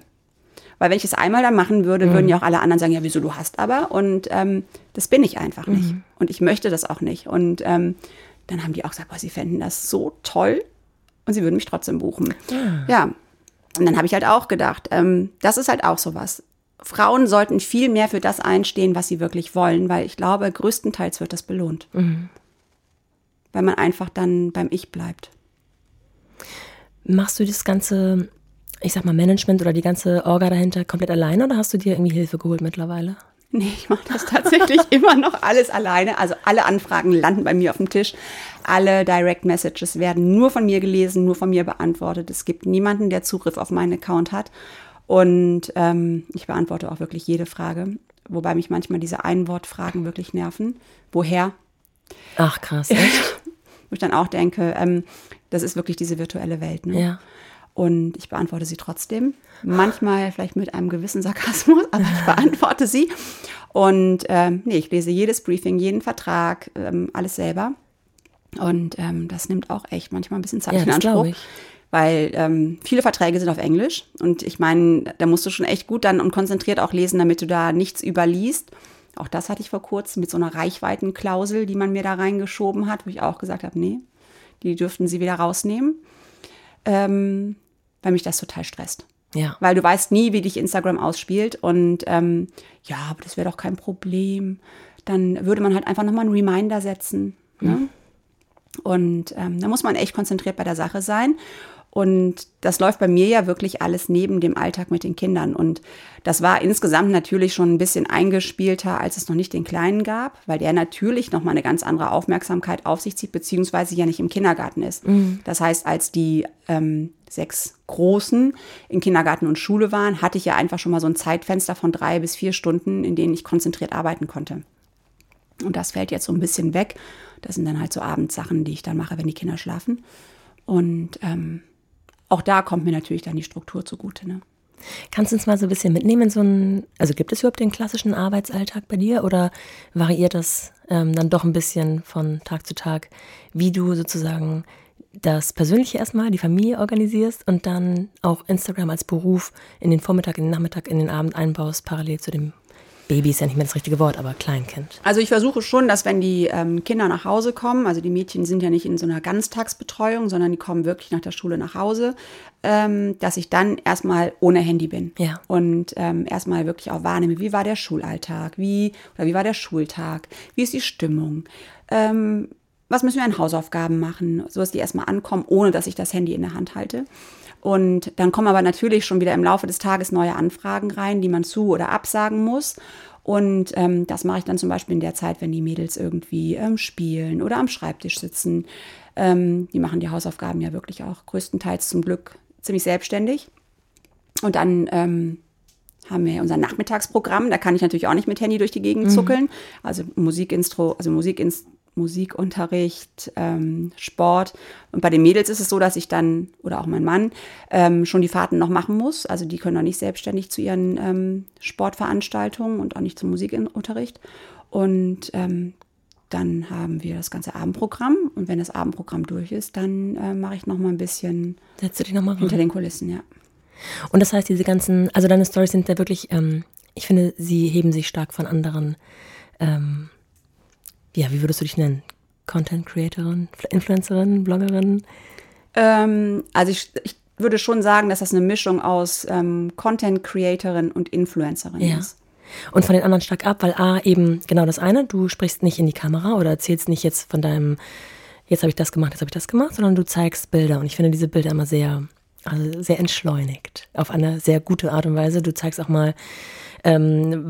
Weil wenn ich es einmal dann machen würde, würden ja auch alle anderen sagen, ja, wieso du hast aber. Und ähm, das bin ich einfach nicht. Und ich möchte das auch nicht. Und ähm, dann haben die auch gesagt, boah, sie fänden das so toll und sie würden mich trotzdem buchen. Ja. Und dann habe ich halt auch gedacht, ähm, das ist halt auch sowas. Frauen sollten viel mehr für das einstehen, was sie wirklich wollen, weil ich glaube, größtenteils wird das belohnt. Weil man einfach dann beim Ich bleibt. Machst du das ganze, ich sag mal, Management oder die ganze Orga dahinter komplett alleine oder hast du dir irgendwie Hilfe geholt mittlerweile? Nee, ich mache das tatsächlich [laughs] immer noch alles alleine. Also alle Anfragen landen bei mir auf dem Tisch. Alle Direct Messages werden nur von mir gelesen, nur von mir beantwortet. Es gibt niemanden, der Zugriff auf meinen Account hat. Und ähm, ich beantworte auch wirklich jede Frage. Wobei mich manchmal diese Einwortfragen wirklich nerven. Woher? Ach krass, echt? [laughs] Wo ich dann auch denke, ähm, das ist wirklich diese virtuelle Welt. Ne? Ja. Und ich beantworte sie trotzdem. Manchmal vielleicht mit einem gewissen Sarkasmus, aber ich beantworte sie. Und ähm, nee, ich lese jedes Briefing, jeden Vertrag, ähm, alles selber. Und ähm, das nimmt auch echt manchmal ein bisschen Zeit Ja, in Anspruch. Weil ähm, viele Verträge sind auf Englisch. Und ich meine, da musst du schon echt gut dann und konzentriert auch lesen, damit du da nichts überliest. Auch das hatte ich vor kurzem mit so einer Reichweitenklausel, die man mir da reingeschoben hat, wo ich auch gesagt habe, nee, die dürften sie wieder rausnehmen ähm, weil mich das total stresst. Ja. Weil du weißt nie, wie dich Instagram ausspielt. Und ähm, ja, aber das wäre doch kein Problem. Dann würde man halt einfach nochmal einen Reminder setzen. Ne? Und ähm, da muss man echt konzentriert bei der Sache sein. Und das läuft bei mir ja wirklich alles neben dem Alltag mit den Kindern. Und das war insgesamt natürlich schon ein bisschen eingespielter, als es noch nicht den Kleinen gab, weil der natürlich nochmal eine ganz andere Aufmerksamkeit auf sich zieht, beziehungsweise ja nicht im Kindergarten ist. Das heißt, als die ähm, sechs Großen in Kindergarten und Schule waren, hatte ich ja einfach schon mal so ein Zeitfenster von drei bis vier Stunden, in denen ich konzentriert arbeiten konnte. Und das fällt jetzt so ein bisschen weg. Das sind dann halt so Abendsachen, die ich dann mache, wenn die Kinder schlafen. Und ähm, auch da kommt mir natürlich dann die Struktur zugute. Ne? Kannst du uns mal so ein bisschen mitnehmen so einen, also gibt es überhaupt den klassischen Arbeitsalltag bei dir oder variiert das ähm, dann doch ein bisschen von Tag zu Tag, wie du sozusagen das Persönliche erstmal, die Familie organisierst und dann auch Instagram als Beruf in den Vormittag, in den Nachmittag, in den Abend einbaust, parallel zu dem Baby ist ja nicht mehr das richtige Wort, aber Kleinkind. Also ich versuche schon, dass wenn die ähm, Kinder nach Hause kommen, also die Mädchen sind ja nicht in so einer Ganztagsbetreuung, sondern die kommen wirklich nach der Schule nach Hause, ähm, dass ich dann erstmal ohne Handy bin. Ja. Und ähm, erstmal wirklich auch wahrnehme, wie war der Schulalltag, wie oder wie war der Schultag, wie ist die Stimmung, ähm, was müssen wir an Hausaufgaben machen, so dass die erstmal ankommen, ohne dass ich das Handy in der Hand halte. Und dann kommen aber natürlich schon wieder im Laufe des Tages neue Anfragen rein, die man zu oder absagen muss. Und ähm, das mache ich dann zum Beispiel in der Zeit, wenn die Mädels irgendwie ähm, spielen oder am Schreibtisch sitzen. Ähm, die machen die Hausaufgaben ja wirklich auch größtenteils zum Glück ziemlich selbstständig. Und dann ähm, haben wir unser Nachmittagsprogramm. Da kann ich natürlich auch nicht mit Handy durch die Gegend mhm. zuckeln. Also Musikinstro, also Musikinst Musikunterricht, ähm, Sport. Und bei den Mädels ist es so, dass ich dann, oder auch mein Mann, ähm, schon die Fahrten noch machen muss. Also die können auch nicht selbstständig zu ihren ähm, Sportveranstaltungen und auch nicht zum Musikunterricht. Und ähm, dann haben wir das ganze Abendprogramm. Und wenn das Abendprogramm durch ist, dann äh, mache ich noch mal ein bisschen Setzt du dich noch mal hinter den Kulissen, ja. Und das heißt, diese ganzen, also deine Stories sind ja wirklich, ähm, ich finde, sie heben sich stark von anderen ähm, ja, wie würdest du dich nennen? Content Creatorin, Influencerin, Bloggerin? Ähm, also ich, ich, würde schon sagen, dass das eine Mischung aus ähm, Content Creatorin und Influencerin ja. ist. Und von den anderen stark ab, weil A, eben genau das eine, du sprichst nicht in die Kamera oder erzählst nicht jetzt von deinem, jetzt habe ich das gemacht, jetzt habe ich das gemacht, sondern du zeigst Bilder. Und ich finde diese Bilder immer sehr, also sehr entschleunigt. Auf eine sehr gute Art und Weise. Du zeigst auch mal ähm,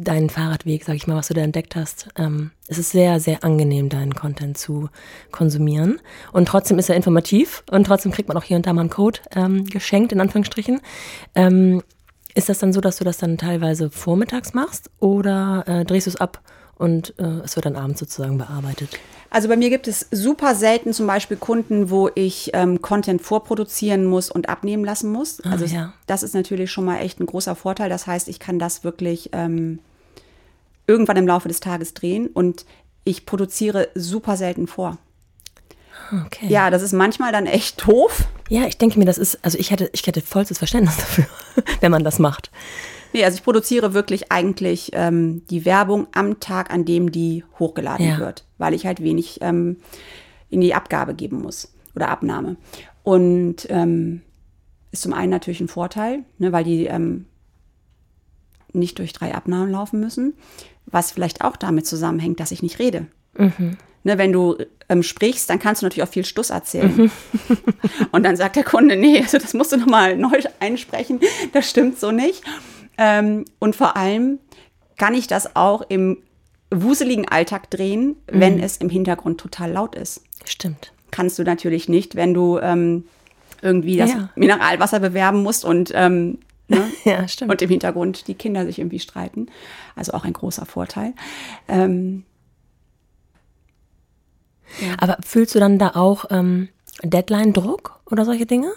deinen Fahrradweg, sag ich mal, was du da entdeckt hast. Ähm, es ist sehr, sehr angenehm, deinen Content zu konsumieren. Und trotzdem ist er informativ und trotzdem kriegt man auch hier und da mal einen Code ähm, geschenkt, in Anführungsstrichen. Ähm, ist das dann so, dass du das dann teilweise vormittags machst oder äh, drehst du es ab und äh, es wird dann abends sozusagen bearbeitet? Also bei mir gibt es super selten zum Beispiel Kunden, wo ich ähm, Content vorproduzieren muss und abnehmen lassen muss. Also ja. das ist natürlich schon mal echt ein großer Vorteil. Das heißt, ich kann das wirklich ähm, irgendwann im Laufe des Tages drehen und ich produziere super selten vor. Okay. Ja, das ist manchmal dann echt doof. Ja, ich denke mir, das ist, also ich hätte, ich hätte vollstes Verständnis [laughs] dafür, wenn man das macht. Nee, also ich produziere wirklich eigentlich ähm, die Werbung am Tag, an dem die hochgeladen ja. wird, weil ich halt wenig ähm, in die Abgabe geben muss oder Abnahme. Und ähm, ist zum einen natürlich ein Vorteil, ne, weil die ähm, nicht durch drei Abnahmen laufen müssen, was vielleicht auch damit zusammenhängt, dass ich nicht rede. Mhm. Ne, wenn du ähm, sprichst, dann kannst du natürlich auch viel Stuss erzählen. Mhm. [laughs] Und dann sagt der Kunde, nee, also das musst du nochmal neu einsprechen, das stimmt so nicht. Ähm, und vor allem kann ich das auch im wuseligen Alltag drehen, wenn mhm. es im Hintergrund total laut ist. Stimmt. Kannst du natürlich nicht, wenn du ähm, irgendwie das ja. Mineralwasser bewerben musst und ähm, Ne? [laughs] ja, stimmt. Und im Hintergrund die Kinder sich irgendwie streiten. Also auch ein großer Vorteil. Ähm, ja. Aber fühlst du dann da auch ähm, Deadline-Druck oder solche Dinge?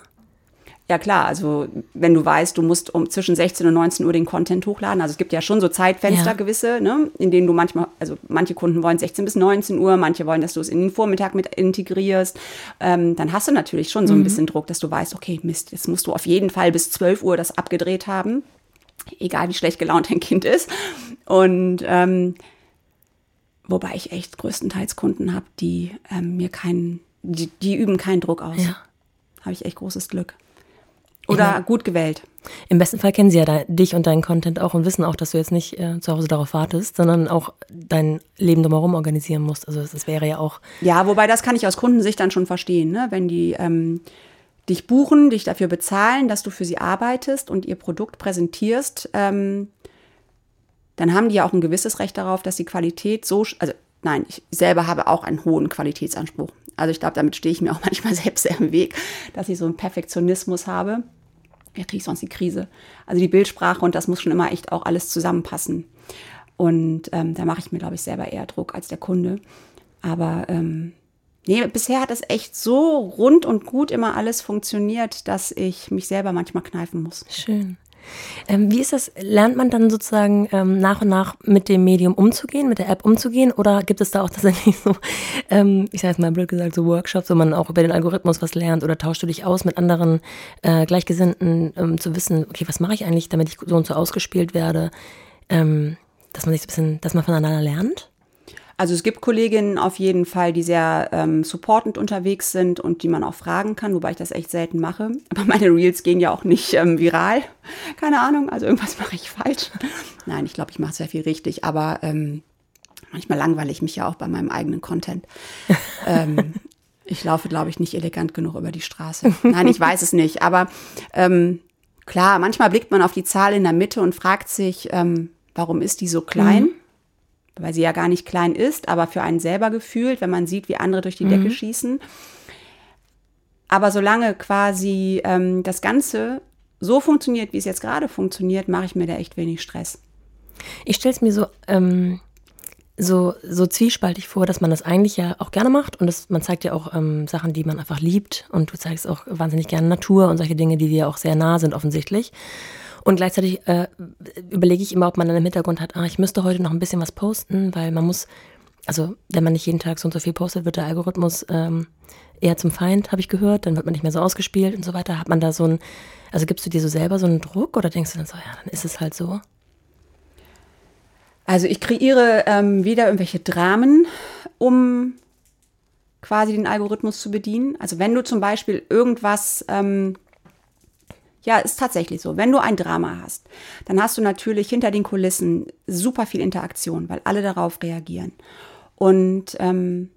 Ja klar, also wenn du weißt, du musst um zwischen 16 und 19 Uhr den Content hochladen, also es gibt ja schon so Zeitfenster ja. gewisse, ne, in denen du manchmal, also manche Kunden wollen 16 bis 19 Uhr, manche wollen, dass du es in den Vormittag mit integrierst, ähm, dann hast du natürlich schon so ein mhm. bisschen Druck, dass du weißt, okay, Mist, jetzt musst du auf jeden Fall bis 12 Uhr das abgedreht haben, egal wie schlecht gelaunt dein Kind ist. Und ähm, wobei ich echt größtenteils Kunden habe, die ähm, mir keinen, die, die üben keinen Druck aus. Ja. Habe ich echt großes Glück. Oder ja. gut gewählt. Im besten Fall kennen sie ja da, dich und deinen Content auch und wissen auch, dass du jetzt nicht äh, zu Hause darauf wartest, sondern auch dein Leben drumherum organisieren musst. Also das wäre ja auch. Ja, wobei das kann ich aus Kundensicht dann schon verstehen, ne? wenn die ähm, dich buchen, dich dafür bezahlen, dass du für sie arbeitest und ihr Produkt präsentierst, ähm, dann haben die ja auch ein gewisses Recht darauf, dass die Qualität so, also nein, ich selber habe auch einen hohen Qualitätsanspruch. Also ich glaube, damit stehe ich mir auch [laughs] manchmal selbst sehr im Weg, dass ich so einen Perfektionismus habe ja, kriege sonst die Krise. Also die Bildsprache und das muss schon immer echt auch alles zusammenpassen. Und ähm, da mache ich mir, glaube ich, selber eher Druck als der Kunde. Aber ähm, nee, bisher hat es echt so rund und gut immer alles funktioniert, dass ich mich selber manchmal kneifen muss. Schön. Ähm, wie ist das? Lernt man dann sozusagen ähm, nach und nach mit dem Medium umzugehen, mit der App umzugehen? Oder gibt es da auch [laughs] tatsächlich so, ähm, ich sage jetzt mal blöd gesagt, so Workshops, wo man auch über den Algorithmus was lernt? Oder tauschst du dich aus mit anderen äh, Gleichgesinnten, ähm, zu wissen, okay, was mache ich eigentlich, damit ich so und so ausgespielt werde? Ähm, dass man sich so ein bisschen, dass man voneinander lernt? Also es gibt Kolleginnen auf jeden Fall, die sehr ähm, supportend unterwegs sind und die man auch fragen kann, wobei ich das echt selten mache. Aber meine Reels gehen ja auch nicht ähm, viral. Keine Ahnung, also irgendwas [laughs] mache ich falsch. Nein, ich glaube, ich mache sehr viel richtig, aber ähm, manchmal langweile ich mich ja auch bei meinem eigenen Content. ähm, [laughs] ich laufe, glaube ich, nicht elegant genug über die Straße. Nein, ich weiß es nicht. Aber ähm, klar, manchmal blickt man auf die Zahl in der Mitte und fragt sich, ähm, warum ist die so klein? Mhm weil sie ja gar nicht klein ist, aber für einen selber gefühlt, wenn man sieht, wie andere durch die mhm. Decke schießen. Aber solange quasi ähm, das Ganze so funktioniert, wie es jetzt gerade funktioniert, mache ich mir da echt wenig Stress. Ich stelle es mir so, ähm, so, so zwiespaltig vor, dass man das eigentlich ja auch gerne macht und das, man zeigt ja auch ähm, Sachen, die man einfach liebt und du zeigst auch wahnsinnig gerne Natur und solche Dinge, die dir auch sehr nah sind offensichtlich. Und gleichzeitig äh, überlege ich immer, ob man dann im Hintergrund hat, ah, ich müsste heute noch ein bisschen was posten, weil man muss, also wenn man nicht jeden Tag so und so viel postet, wird der Algorithmus ähm, eher zum Feind, habe ich gehört, dann wird man nicht mehr so ausgespielt und so weiter. Hat man da so ein, also gibst du dir so selber so einen Druck oder denkst du dann so, ja, dann ist es halt so? Also ich kreiere ähm, wieder irgendwelche Dramen, um quasi den Algorithmus zu bedienen. Also wenn du zum Beispiel irgendwas, ähm, ja, ist tatsächlich so, wenn du ein Drama hast, dann hast du natürlich hinter den Kulissen super viel Interaktion, weil alle darauf reagieren. Und ähm,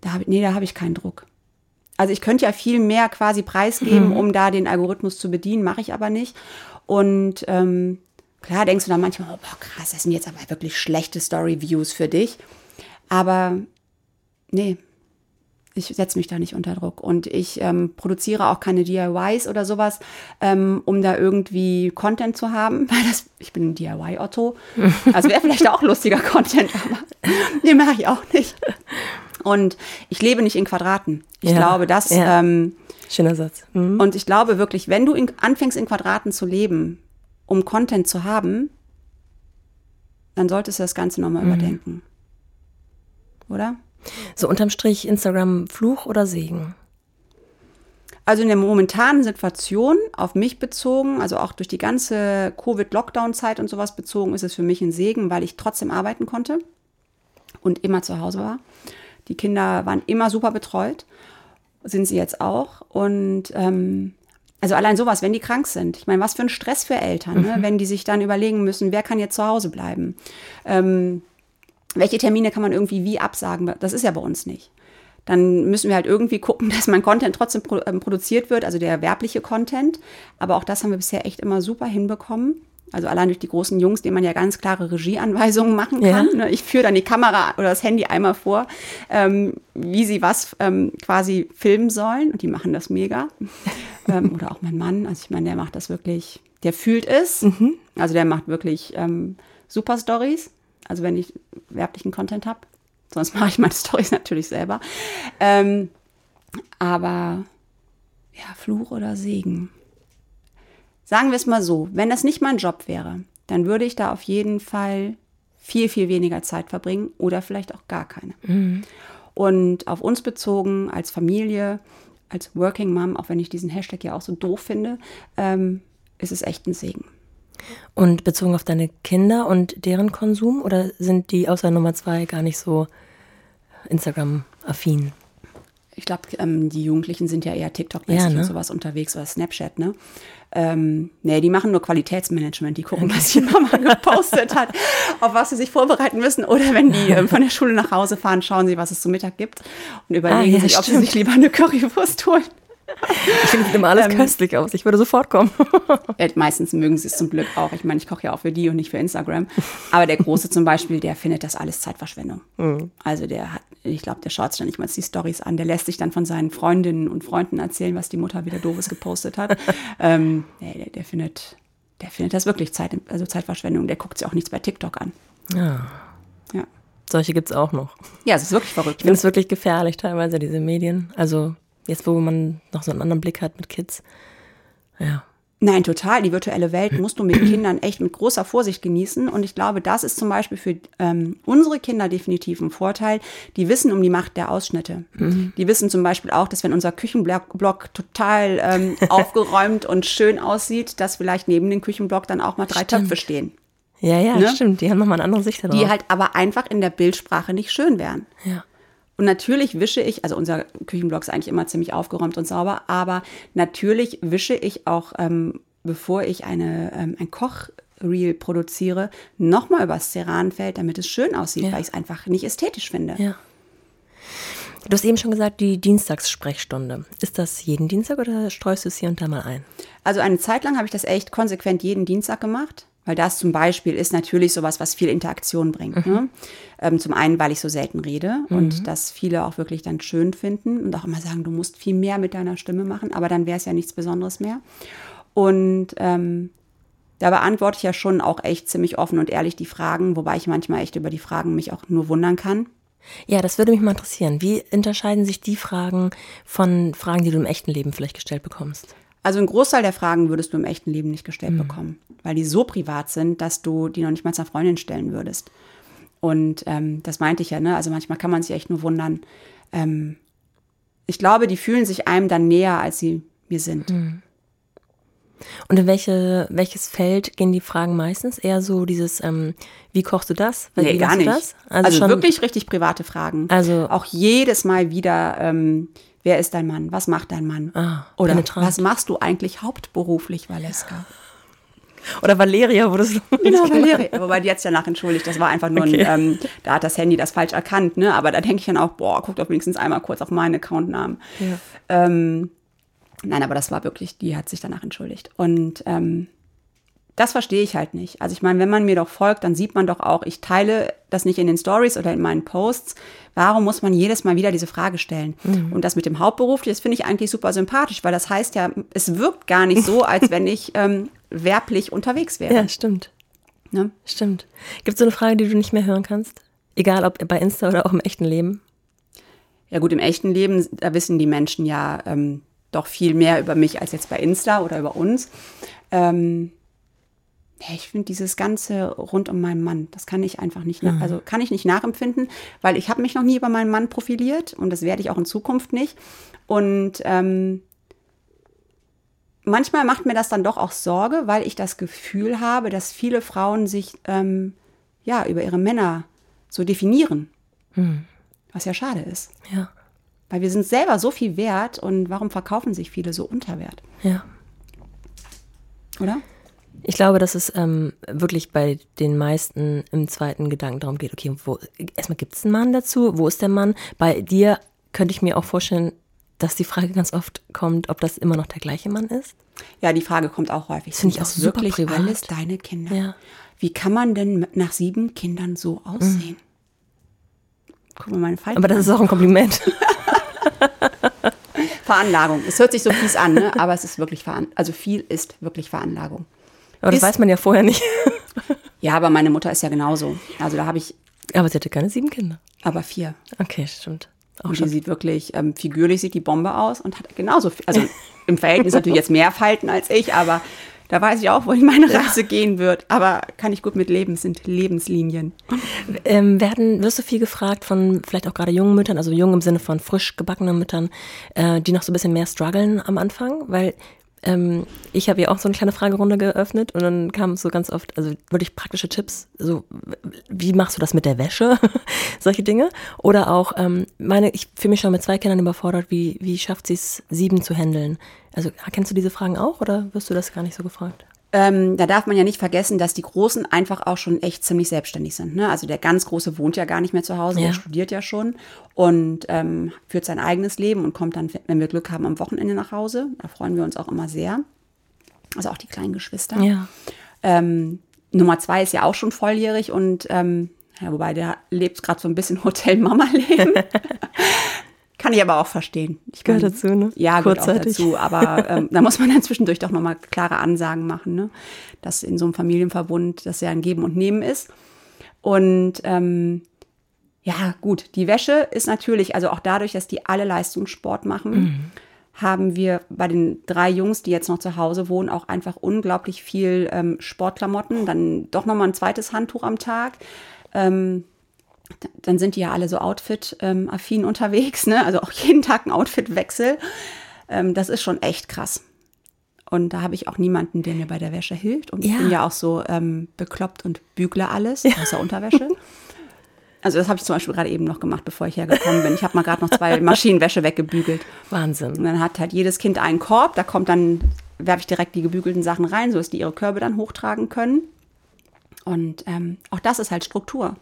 da habe nee, da habe ich keinen Druck. Also ich könnte ja viel mehr quasi preisgeben, mhm. um da den Algorithmus zu bedienen, mache ich aber nicht. Und ähm, Klar denkst du dann manchmal, oh, boah, krass, das sind jetzt aber wirklich schlechte Story-Views für dich. Aber nee, ich setze mich da nicht unter Druck. Und ich ähm, produziere auch keine DIYs oder sowas, ähm, um da irgendwie Content zu haben. [laughs] Weil das, ich bin ein DIY-Otto. [laughs] Also wäre vielleicht auch lustiger Content, aber [laughs] den mache ich auch nicht. Und ich lebe nicht in Quadraten. Ich ja, glaube, das. Ja. Ähm, Schöner Satz. Mhm. Und ich glaube wirklich, wenn du in, anfängst, in Quadraten zu leben, um Content zu haben, dann solltest du das Ganze nochmal mhm. überdenken. Oder? So unterm Strich Instagram Fluch oder Segen? Also in der momentanen Situation auf mich bezogen, also auch durch die ganze Covid-Lockdown-Zeit und sowas bezogen, ist es für mich ein Segen, weil ich trotzdem arbeiten konnte und immer zu Hause war. Die Kinder waren immer super betreut, sind sie jetzt auch. Und ähm, also allein sowas, wenn die krank sind. Ich meine, was für ein Stress für Eltern, ne? Mhm. wenn die sich dann überlegen müssen, wer kann jetzt zu Hause bleiben. Ähm, welche Termine kann man irgendwie wie absagen? Das ist ja bei uns nicht. Dann müssen wir halt irgendwie gucken, [laughs] dass mein Content trotzdem ähm, produziert wird, also der werbliche Content. Aber auch das haben wir bisher echt immer super hinbekommen. Also allein durch die großen Jungs, denen man ja ganz klare Regieanweisungen machen kann. Ja. Ne? Ich führe dann die Kamera oder das Handy einmal vor, ähm, wie sie was ähm, quasi filmen sollen. Und die machen das mega. [laughs] ähm, oder auch mein Mann. Also ich meine, der macht das wirklich, der fühlt es. Mhm. Also der macht wirklich ähm, super Stories. Also wenn ich werblichen Content habe. Sonst [laughs] mache ich meine Stories natürlich selber. Ähm, aber ja, Fluch oder Segen. Sagen wir es mal so, wenn das nicht mein Job wäre, dann würde ich da auf jeden Fall viel, viel weniger Zeit verbringen oder vielleicht auch gar keine. Mhm. Und auf uns bezogen als Familie, als Working Mom, auch wenn ich diesen Hashtag ja auch so doof finde, ähm, ist es echt ein Segen. Und bezogen auf deine Kinder und deren Konsum oder sind die außer Nummer zwei gar nicht so Instagram-affin? Ich glaube, ähm, die Jugendlichen sind ja eher TikTok-mäßig ja, ne? und sowas unterwegs oder Snapchat, ne? Ähm, nee, die machen nur Qualitätsmanagement. Die gucken, was die Mama gepostet hat, [laughs] auf was sie sich vorbereiten müssen. Oder wenn die ähm, von der Schule nach Hause fahren, schauen sie, was es zum Mittag gibt und überlegen ah, ja, sich, ob sie sich lieber eine Currywurst holen ich finde es immer alles ähm, köstlich aus. Ich würde sofort kommen. [laughs] meistens mögen sie es zum Glück auch. Ich meine, ich koche ja auch für die und nicht für Instagram. Aber der Große zum Beispiel, der findet das alles Zeitverschwendung. Mhm. Also der hat, ich glaube, der schaut sich dann nicht mal die Stories an. Der lässt sich dann von seinen Freundinnen und Freunden erzählen, was die Mutter wieder doofes gepostet hat. [laughs] ähm, nee, der, der, findet, der findet das wirklich Zeit, also Zeitverschwendung. Der guckt sich auch nichts bei TikTok an. Ja. Ja. Solche gibt es auch noch. Ja, es ist wirklich verrückt. Ich finde es wirklich gefährlich teilweise, diese Medien. Also Jetzt, wo man noch so einen anderen Blick hat mit Kids. Ja. Nein, total. Die virtuelle Welt musst du mit Kindern echt mit großer Vorsicht genießen. Und ich glaube, das ist zum Beispiel für ähm, unsere Kinder definitiv ein Vorteil. Die wissen um die Macht der Ausschnitte. Mhm. Die wissen zum Beispiel auch, dass wenn unser Küchenblock total ähm, [laughs] aufgeräumt und schön aussieht, dass vielleicht neben dem Küchenblock dann auch mal drei stimmt. Töpfe stehen. Ja, ja, ne? stimmt. Die haben nochmal eine andere Sicht darauf. Die halt aber einfach in der Bildsprache nicht schön wären. Ja. Und natürlich wische ich, also unser Küchenblock ist eigentlich immer ziemlich aufgeräumt und sauber, aber natürlich wische ich auch, ähm, bevor ich eine, ähm, ein Kochreel produziere, nochmal übers Ceranfeld, damit es schön aussieht, ja. weil ich es einfach nicht ästhetisch finde. Ja. Du hast eben schon gesagt, die Dienstagssprechstunde. Ist das jeden Dienstag oder streust du es hier und da mal ein? Also eine Zeit lang habe ich das echt konsequent jeden Dienstag gemacht. Weil das zum Beispiel ist natürlich sowas, was viel Interaktion bringt. Ne? Ähm, zum einen, weil ich so selten rede und das viele auch wirklich dann schön finden und auch immer sagen, du musst viel mehr mit deiner Stimme machen, aber dann wäre es ja nichts Besonderes mehr. Und ähm, da beantworte ich ja schon auch echt ziemlich offen und ehrlich die Fragen, wobei ich manchmal echt über die Fragen mich auch nur wundern kann. Ja, das würde mich mal interessieren. Wie unterscheiden sich die Fragen von Fragen, die du im echten Leben vielleicht gestellt bekommst? Also ein Großteil der Fragen würdest du im echten Leben nicht gestellt bekommen, weil die so privat sind, dass du die noch nicht mal einer Freundin stellen würdest. Und ähm, das meinte ich ja, ne? Also manchmal kann man sich echt nur wundern. Ähm, ich glaube, die fühlen sich einem dann näher, als sie mir sind. Und in welche, welches Feld gehen die Fragen meistens? Eher so dieses, ähm, wie kochst du das? Weil- Nee, wie gar nicht. Das? Also, schon- wirklich richtig private Fragen. Also- auch jedes Mal wieder, ähm, wer ist dein Mann? Was macht dein Mann? Ah, Oder penetrant. was machst du eigentlich hauptberuflich, Valeska? Oder Valeria, wo das Genau, Valeria. Wobei die jetzt danach entschuldigt, das war einfach nur Okay. ein, ähm, da hat das Handy das falsch erkannt, ne? Aber da denke ich dann auch, boah, guckt doch wenigstens einmal kurz auf meinen Accountnamen. Ja. Ähm, nein, aber das war wirklich, die hat sich danach entschuldigt. Und ähm, das verstehe ich halt nicht. Also ich meine, wenn man mir doch folgt, dann sieht man doch auch, ich teile das nicht in den Stories oder in meinen Posts. Warum muss man jedes Mal wieder diese Frage stellen? Und das mit dem Hauptberuf, das finde ich eigentlich super sympathisch, weil das heißt ja, es wirkt gar nicht so, als wenn ich ähm, werblich unterwegs wäre. Ja, stimmt. Ne? Stimmt. Gibt es so eine Frage, die du nicht mehr hören kannst? Egal ob bei Insta oder auch im echten Leben? Ja gut, im echten Leben, da wissen die Menschen ja ähm, doch viel mehr über mich als jetzt bei Insta oder über uns. Ähm, ich finde dieses Ganze rund um meinen Mann, das kann ich einfach nicht, nach, also kann ich nicht nachempfinden, weil ich habe mich noch nie über meinen Mann profiliert und das werde ich auch in Zukunft nicht. Und ähm, manchmal macht mir das dann doch auch Sorge, weil ich das Gefühl habe, dass viele Frauen sich ähm, ja über ihre Männer so definieren, was ja schade ist. Ja. Weil wir sind selber so viel wert und warum verkaufen sich viele so unter Wert, Ja. oder? Ich glaube, dass es ähm, wirklich bei den meisten im zweiten Gedanken darum geht, okay, wo, erstmal gibt es einen Mann dazu, wo ist der Mann? Bei dir könnte ich mir auch vorstellen, dass die Frage ganz oft kommt, ob das immer noch der gleiche Mann ist. Ja, die Frage kommt auch häufig. finde ich auch super wirklich privat. alles deine Kinder? Ja. Wie kann man denn nach sieben Kindern so aussehen? Guck mal meine Falten Aber das ist auch ein Kompliment. [laughs] [laughs] Veranlagung. Es hört sich so fies an, ne? aber es ist wirklich Veranlagung. Also viel ist wirklich Veranlagung. Aber das weiß man ja vorher nicht. Ja, aber meine Mutter ist ja genauso. Also da habe ich Aber sie hatte keine sieben Kinder. aber vier. Okay, stimmt. Auch Und die schon. sieht wirklich, ähm, figürlich sieht die Bombe aus und hat genauso viel, also [laughs] im Verhältnis natürlich jetzt mehr Falten als ich, aber da weiß ich auch, wohin meine Reise gehen wird. Aber kann ich gut mit leben, es sind Lebenslinien. Ähm, werden, wirst du viel gefragt von vielleicht auch gerade jungen Müttern, also jung im Sinne von frisch gebackenen Müttern, äh, die noch so ein bisschen mehr strugglen am Anfang? Weil ähm, ich habe ja auch so eine kleine Fragerunde geöffnet und dann kamen so ganz oft, also wirklich praktische Tipps, so wie machst du das mit der Wäsche? [laughs] Solche Dinge. Oder auch, ähm, meine, ich fühle mich schon mit zwei Kindern überfordert, wie, wie schafft sie es, sieben zu handeln? Also kennst du diese Fragen auch oder wirst du das gar nicht so gefragt? Ähm, da darf man ja nicht vergessen, dass die Großen einfach auch schon echt ziemlich selbstständig sind. Ne? Also der ganz Große wohnt ja gar nicht mehr zu Hause, Ja. der studiert ja schon und ähm, führt sein eigenes Leben und kommt dann, wenn wir Glück haben, am Wochenende nach Hause. Da freuen wir uns auch immer sehr. Also auch die kleinen Geschwister. Ja. Ähm, Nummer zwei ist ja auch schon volljährig und ähm, ja, wobei der lebt gerade so ein bisschen [laughs] Hotel-Mama-Leben. [laughs] Kann ich aber auch verstehen. Ich Gehört kann- dazu, ne? Ja, gehört auch Kurzzeitig. dazu. Aber ähm, da muss man dann zwischendurch doch nochmal klare Ansagen machen, ne? dass in so einem Familienverbund das ja ein Geben und Nehmen ist. Und ähm, ja, gut, die Wäsche ist natürlich, also auch dadurch, dass die alle Leistungssport machen, haben wir bei den drei Jungs, die jetzt noch zu Hause wohnen, auch einfach unglaublich viel ähm, Sportklamotten. Dann doch nochmal ein zweites Handtuch am Tag. Ähm, dann sind die ja alle so Outfit-affin unterwegs, ne? Also auch jeden Tag ein Outfitwechsel. Ähm, das ist schon echt krass. Und da habe ich auch niemanden, der mir bei der Wäsche hilft. Und ich Ja. bin ja auch so ähm, bekloppt und bügle alles, außer Unterwäsche. [laughs] Also das habe ich zum Beispiel gerade eben noch gemacht, bevor ich hergekommen bin. Ich habe mal gerade noch zwei [laughs] Maschinenwäsche weggebügelt. Und Wahnsinn. dann hat halt jedes Kind einen Korb, da kommt dann, werfe ich direkt die gebügelten Sachen rein, so dass die ihre Körbe dann hochtragen können. Und ähm, auch das ist halt Struktur.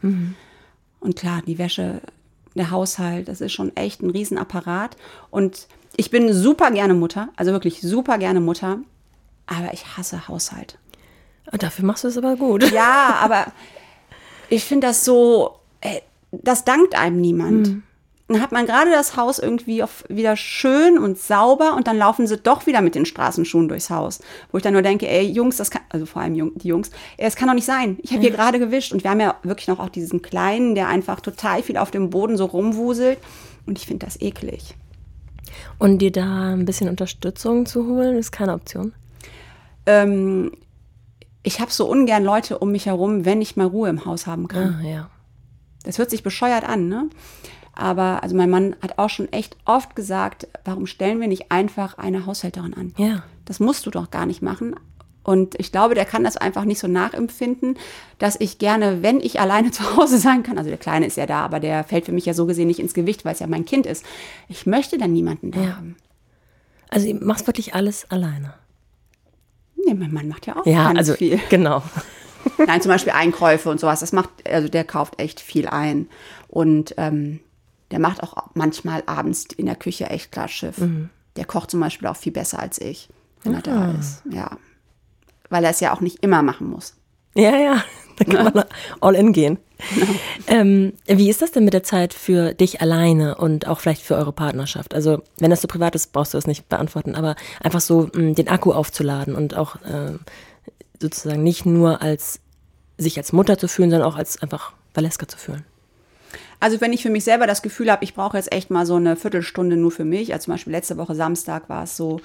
Und klar, die Wäsche, der Haushalt, das ist schon echt ein Riesenapparat. Und ich bin super gerne Mutter, also wirklich super gerne Mutter, aber ich hasse Haushalt. Dafür machst du es aber gut. Ja, aber ich finde das so, ey, das dankt einem niemand. Mhm. Dann hat man gerade das Haus irgendwie wieder schön und sauber und dann laufen sie doch wieder mit den Straßenschuhen durchs Haus. Wo ich dann nur denke, ey, Jungs, das kann, also vor allem die Jungs, ey, das kann doch nicht sein. Ich habe hier gerade gewischt und wir haben ja wirklich noch auch diesen Kleinen, der einfach total viel auf dem Boden so rumwuselt und ich finde das eklig. Und dir da ein bisschen Unterstützung zu holen, ist keine Option? Ähm, ich habe so ungern Leute um mich herum, wenn ich mal Ruhe im Haus haben kann. Ah, ja. Das hört sich bescheuert an, ne? Aber also mein Mann hat auch schon echt oft gesagt, warum stellen wir nicht einfach eine Haushälterin an? Ja. Das musst du doch gar nicht machen. Und ich glaube, der kann das einfach nicht so nachempfinden, dass ich gerne, wenn ich alleine [laughs] zu Hause sein kann, also der Kleine ist ja da, aber der fällt für mich ja so gesehen nicht ins Gewicht, weil es ja mein Kind ist. Ich möchte dann niemanden da ja. haben. Also du machst wirklich alles alleine. Nee, mein Mann macht ja auch ja, ganz also, viel. [laughs] Genau. Nein, zum Beispiel Einkäufe und sowas. Das macht, also der kauft echt viel ein. Und ähm, der macht auch manchmal abends in der Küche echt klar Schiff. Mhm. Der kocht zum Beispiel auch viel besser als ich, wenn er da ist. Ja. Weil er es ja auch nicht immer machen muss. Ja, ja, [laughs] da kann ja. man all in gehen. Ja. Ähm, wie ist das denn mit der Zeit für dich alleine und auch vielleicht für eure Partnerschaft? Also, wenn das so privat ist, brauchst du das nicht beantworten, aber einfach so mh, mm, den Akku aufzuladen und auch äh, sozusagen nicht nur als sich als Mutter zu fühlen, sondern auch als einfach Valeska zu fühlen. Also wenn ich für mich selber das Gefühl habe, ich brauche jetzt echt mal so eine Viertelstunde nur für mich, also zum Beispiel letzte Woche Samstag war es so,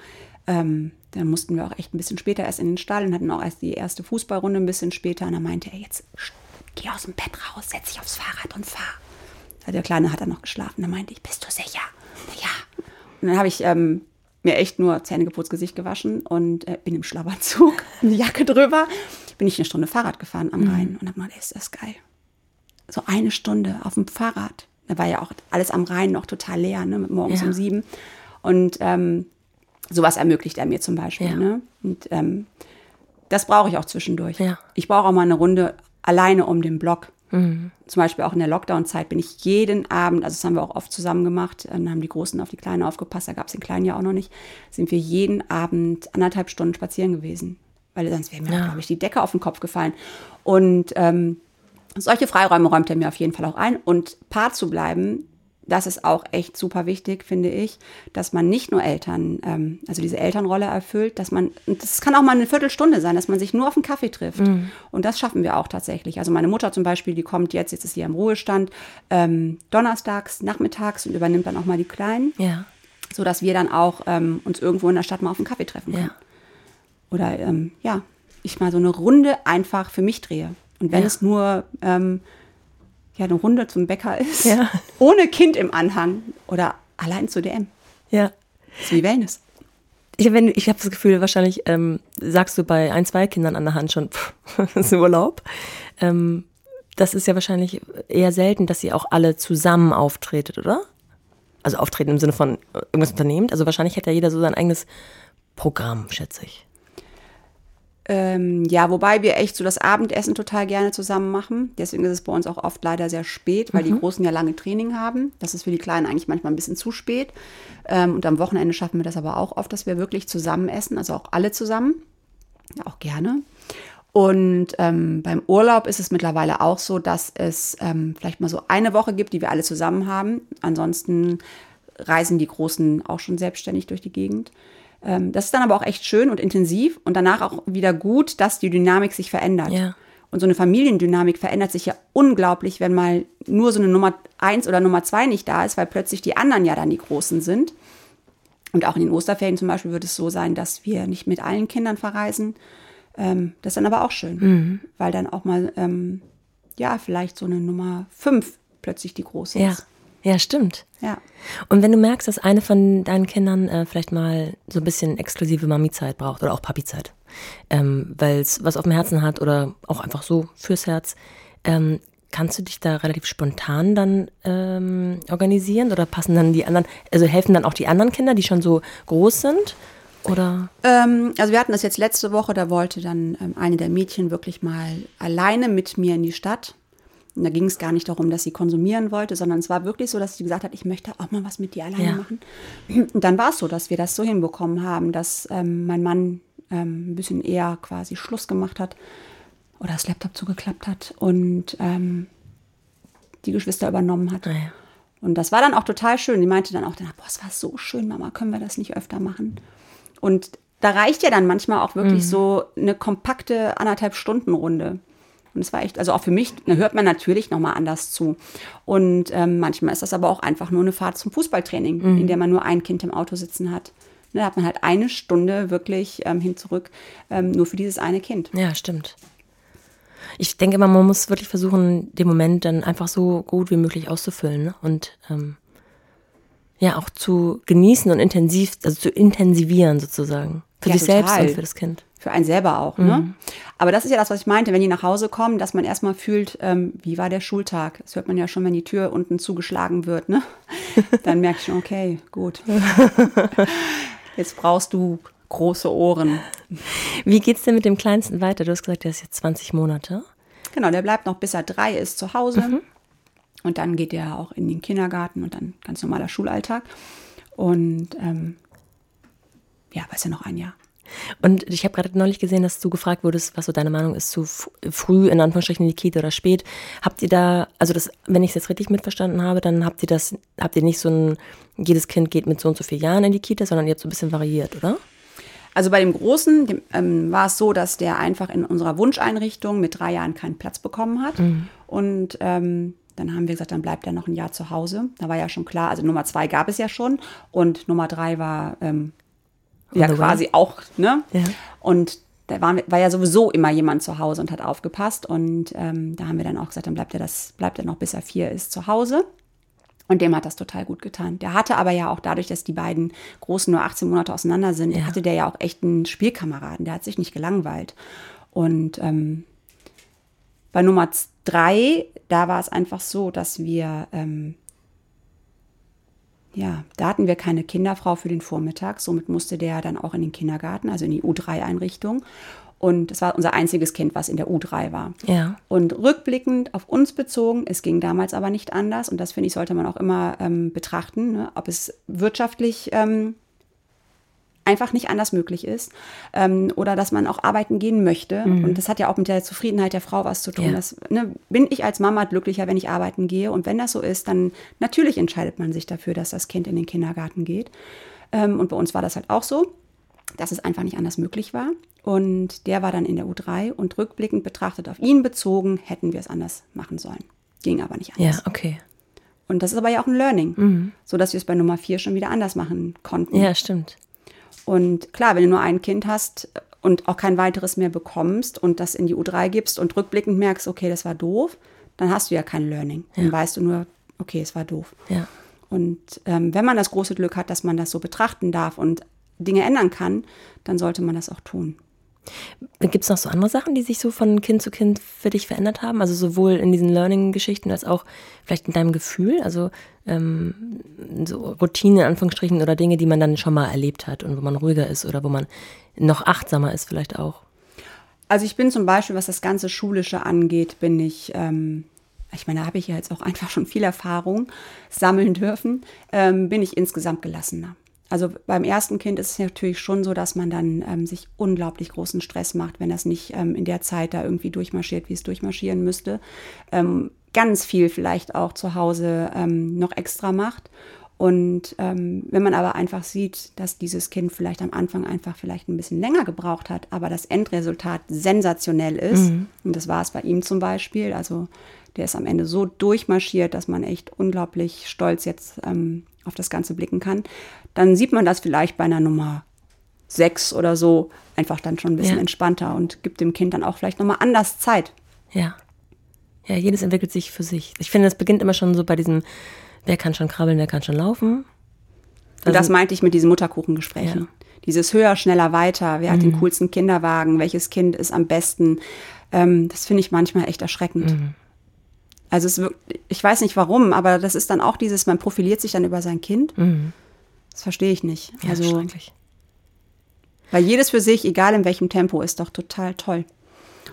ähm, dann mussten wir auch echt ein bisschen später erst in den Stall und hatten auch erst die erste Fußballrunde ein bisschen später. Und dann meinte er, jetzt geh aus dem Bett raus, setz dich aufs Fahrrad und fahr. Der Kleine hat dann noch geschlafen. Dann meinte ich, bist du sicher? Ja. Und dann habe ich ähm, mir echt nur Zähne geputzt, Gesicht gewaschen und äh, bin im Schlafanzug, [laughs] eine Jacke drüber, bin ich eine Stunde Fahrrad gefahren am mhm. Rhein und habe gedacht, ist das geil so eine Stunde auf dem Fahrrad. Da war ja auch alles am Rhein noch total leer, ne, morgens ja. um sieben. Und ähm, sowas ermöglicht er mir zum Beispiel. Ja. Ne? Und ähm, das brauche ich auch zwischendurch. Ja. Ich brauche auch mal eine Runde alleine um den Block. Mhm. Zum Beispiel auch in der Lockdown-Zeit bin ich jeden Abend, also das haben wir auch oft zusammen gemacht, dann haben die Großen auf die Kleinen aufgepasst, da gab es den Kleinen ja auch noch nicht, sind wir jeden Abend anderthalb Stunden spazieren gewesen. Weil sonst wäre mir, ja. glaube ich, die Decke auf den Kopf gefallen. Und ähm, solche Freiräume räumt er mir auf jeden Fall auch ein. Und Part zu bleiben, das ist auch echt super wichtig, finde ich, dass man nicht nur Eltern, ähm, also diese Elternrolle erfüllt, dass man, das kann auch mal eine Viertelstunde sein, dass man sich nur auf einen Kaffee trifft. Mhm. Und das schaffen wir auch tatsächlich. Also meine Mutter zum Beispiel, die kommt jetzt, jetzt ist sie im Ruhestand, ähm, donnerstags, nachmittags und übernimmt dann auch mal die Kleinen. Ja. So dass wir dann auch ähm, uns irgendwo in der Stadt mal auf einen Kaffee treffen können. Ja. Oder ähm, ja, ich mal so eine Runde einfach für mich drehe. Und wenn ja. es nur ähm, ja, eine Runde zum Bäcker ist, ja. [laughs] ohne Kind im Anhang oder allein zu DM. Ja. Das ist wie Wellness. Ich, ich habe das Gefühl, wahrscheinlich ähm, sagst du bei ein, zwei Kindern an der Hand schon, pff, [laughs] das ist Urlaub. Ähm, das ist ja wahrscheinlich eher selten, dass ihr auch alle zusammen auftretet, oder? Also auftreten im Sinne von irgendwas unternehmt. Also wahrscheinlich hat ja jeder so sein eigenes Programm, schätze ich. Ähm, ja, wobei wir echt so das Abendessen total gerne zusammen machen. Deswegen ist es bei uns auch oft leider sehr spät, weil mhm. die Großen ja lange Training haben. Das ist für die Kleinen eigentlich manchmal ein bisschen zu spät. Ähm, und am Wochenende schaffen wir das aber auch oft, dass wir wirklich zusammen essen, also auch alle zusammen. Ja, auch gerne. Und ähm, beim Urlaub ist es mittlerweile auch so, dass es ähm, vielleicht mal so eine Woche gibt, die wir alle zusammen haben. Ansonsten reisen die Großen auch schon selbstständig durch die Gegend. Ähm, das ist dann aber auch echt schön und intensiv und danach auch wieder gut, dass die Dynamik sich verändert. Ja. Und so eine Familiendynamik verändert sich ja unglaublich, wenn mal nur so eine Nummer eins oder Nummer zwei nicht da ist, weil plötzlich die anderen ja dann die Großen sind. Und auch in den Osterferien zum Beispiel wird es so sein, dass wir nicht mit allen Kindern verreisen. Ähm, das ist dann aber auch schön, mhm. weil dann auch mal, ähm, ja, vielleicht so eine Nummer fünf plötzlich die große ja. ist. Ja, stimmt. Ja. Und wenn du merkst, dass eine von deinen Kindern äh, vielleicht mal so ein bisschen exklusive Mami-Zeit braucht oder auch Papi-Zeit, ähm, weil es was auf dem Herzen hat oder auch einfach so fürs Herz, ähm, kannst du dich da relativ spontan dann ähm, organisieren oder passen dann die anderen, also helfen dann auch die anderen Kinder, die schon so groß sind? Oder? Ähm, also wir hatten das jetzt letzte Woche, da wollte dann ähm, eine der Mädchen wirklich mal alleine mit mir in die Stadt und da ging es gar nicht darum, dass sie konsumieren wollte, sondern es war wirklich so, dass sie gesagt hat, ich möchte auch mal was mit dir alleine ja. machen. Und dann war es so, dass wir das so hinbekommen haben, dass ähm, mein Mann ähm, ein bisschen eher quasi Schluss gemacht hat oder das Laptop zugeklappt hat und ähm, die Geschwister übernommen hat. Ah, ja. Und das war dann auch total schön. Die meinte dann auch, boah, es war so schön, Mama, können wir das nicht öfter machen? Und da reicht ja dann manchmal auch wirklich so eine kompakte anderthalb Stunden Runde. Und es war echt, also auch für mich, da hört man natürlich nochmal anders zu. Und ähm, manchmal ist das aber auch einfach nur eine Fahrt zum Fußballtraining, in der man nur ein Kind im Auto sitzen hat. Ne, Da hat man halt eine Stunde wirklich ähm, hin zurück, ähm, nur für dieses eine Kind. Ja, stimmt. Ich denke immer, man muss wirklich versuchen, den Moment dann einfach so gut wie möglich auszufüllen ne? und ähm, ja auch zu genießen und intensiv, also zu intensivieren sozusagen. Für Ja, sich selbst total. und für das Kind. Für einen selber auch. Ne? Aber das ist ja das, was ich meinte, wenn die nach Hause kommen, dass man erstmal fühlt, ähm, wie war der Schultag? Das hört man ja schon, wenn die Tür unten zugeschlagen wird. Ne? [laughs] Dann merke ich schon, okay, gut. [laughs] Jetzt brauchst du große Ohren. Wie geht's denn mit dem Kleinsten weiter? Du hast gesagt, der ist jetzt 20 Monate. Genau, der bleibt noch bis er drei ist zu Hause. Und dann geht er auch in den Kindergarten und dann ganz normaler Schulalltag. Und ähm, ja, aber ist ja noch ein Jahr. Und ich habe gerade neulich gesehen, dass du gefragt wurdest, was so deine Meinung ist zu früh, in Anführungsstrichen, in die Kita oder spät. Habt ihr da, also das, wenn ich es jetzt richtig mitverstanden habe, dann habt ihr das, habt ihr nicht so ein, jedes Kind geht mit so und so vielen Jahren in die Kita, sondern ihr habt so ein bisschen variiert, oder? Also bei dem Großen dem, ähm, war es so, dass der einfach in unserer Wunscheinrichtung mit drei Jahren keinen Platz bekommen hat. Und ähm, dann haben wir gesagt, dann bleibt er noch ein Jahr zu Hause. Da war ja schon klar, also Nummer zwei gab es ja schon und Nummer drei war ähm, ja the way. quasi auch, ne? Ja. Und da war, war ja sowieso immer jemand zu Hause und hat aufgepasst. Und ähm, da haben wir dann auch gesagt, dann bleibt er das, bleibt er noch bis er vier ist zu Hause. Und dem hat das total gut getan. Der hatte aber ja auch dadurch, dass die beiden Großen nur 18 Monate auseinander sind, Ja. hatte der ja auch echt einen Spielkameraden. Der hat sich nicht gelangweilt. Und ähm, bei Nummer drei, da war es einfach so, dass wir, ähm, ja, da hatten wir keine Kinderfrau für den Vormittag. Somit musste der dann auch in den Kindergarten, also in die U3-Einrichtung. Und das war unser einziges Kind, was in der U3 war. Ja. Und rückblickend auf uns bezogen, es ging damals aber nicht anders. Und das finde ich, sollte man auch immer ähm, betrachten, ne? ob es wirtschaftlich ähm, einfach nicht anders möglich ist ähm, oder dass man auch arbeiten gehen möchte. Und das hat ja auch mit der Zufriedenheit der Frau was zu tun. Ja. Das, ne, bin ich als Mama glücklicher, wenn ich arbeiten gehe? Und wenn das so ist, dann natürlich entscheidet man sich dafür, dass das Kind in den Kindergarten geht. Ähm, und bei uns war das halt auch so, dass es einfach nicht anders möglich war. Und der war dann in der U3 und rückblickend betrachtet auf ihn bezogen, hätten wir es anders machen sollen. Ging aber nicht anders. Ja, okay. Und das ist aber ja auch ein Learning, so dass wir es bei Nummer vier schon wieder anders machen konnten. Ja, stimmt. Und klar, wenn du nur ein Kind hast und auch kein weiteres mehr bekommst und das in die U3 gibst und rückblickend merkst, okay, das war doof, dann hast du ja kein Learning. Dann weißt du nur, okay, es war doof. Ja. Und ähm, wenn man das große Glück hat, dass man das so betrachten darf und Dinge ändern kann, dann sollte man das auch tun. Gibt es noch so andere Sachen, die sich so von Kind zu Kind für dich verändert haben? Also sowohl in diesen Learning-Geschichten als auch vielleicht in deinem Gefühl? Also ähm, so Routine in Anführungsstrichen oder Dinge, die man dann schon mal erlebt hat und wo man ruhiger ist oder wo man noch achtsamer ist vielleicht auch. Also ich bin zum Beispiel, was das ganze Schulische angeht, bin ich, ähm, ich meine, da habe ich ja jetzt auch [laughs] einfach schon viel Erfahrung sammeln dürfen, ähm, bin ich insgesamt gelassener. Also beim ersten Kind ist es natürlich schon so, dass man dann ähm, sich unglaublich großen Stress macht, wenn das nicht ähm, in der Zeit da irgendwie durchmarschiert, wie es durchmarschieren müsste. Ähm, ganz viel vielleicht auch zu Hause ähm, noch extra macht. Und ähm, wenn man aber einfach sieht, dass dieses Kind vielleicht am Anfang einfach vielleicht ein bisschen länger gebraucht hat, aber das Endresultat sensationell ist, und das war es bei ihm zum Beispiel, also der ist am Ende so durchmarschiert, dass man echt unglaublich stolz jetzt ähm, auf das Ganze blicken kann, dann sieht man das vielleicht bei einer Nummer sechs oder so einfach dann schon ein bisschen Ja. entspannter und gibt dem Kind dann auch vielleicht nochmal anders Zeit. Ja. Ja, jedes entwickelt sich für sich. Ich finde, das beginnt immer schon so bei diesem, wer kann schon krabbeln, wer kann schon laufen. Und das meinte ich mit diesen Mutterkuchengesprächen. Ja. Dieses höher, schneller, weiter. Wer hat den coolsten Kinderwagen? Welches Kind ist am besten? Ähm, das finde ich manchmal echt erschreckend. Also es wirkt, ich weiß nicht warum, aber das ist dann auch dieses, man profiliert sich dann über sein Kind. Das verstehe ich nicht. Ja, also, schrecklich. weil jedes für sich, egal in welchem Tempo, ist doch total toll.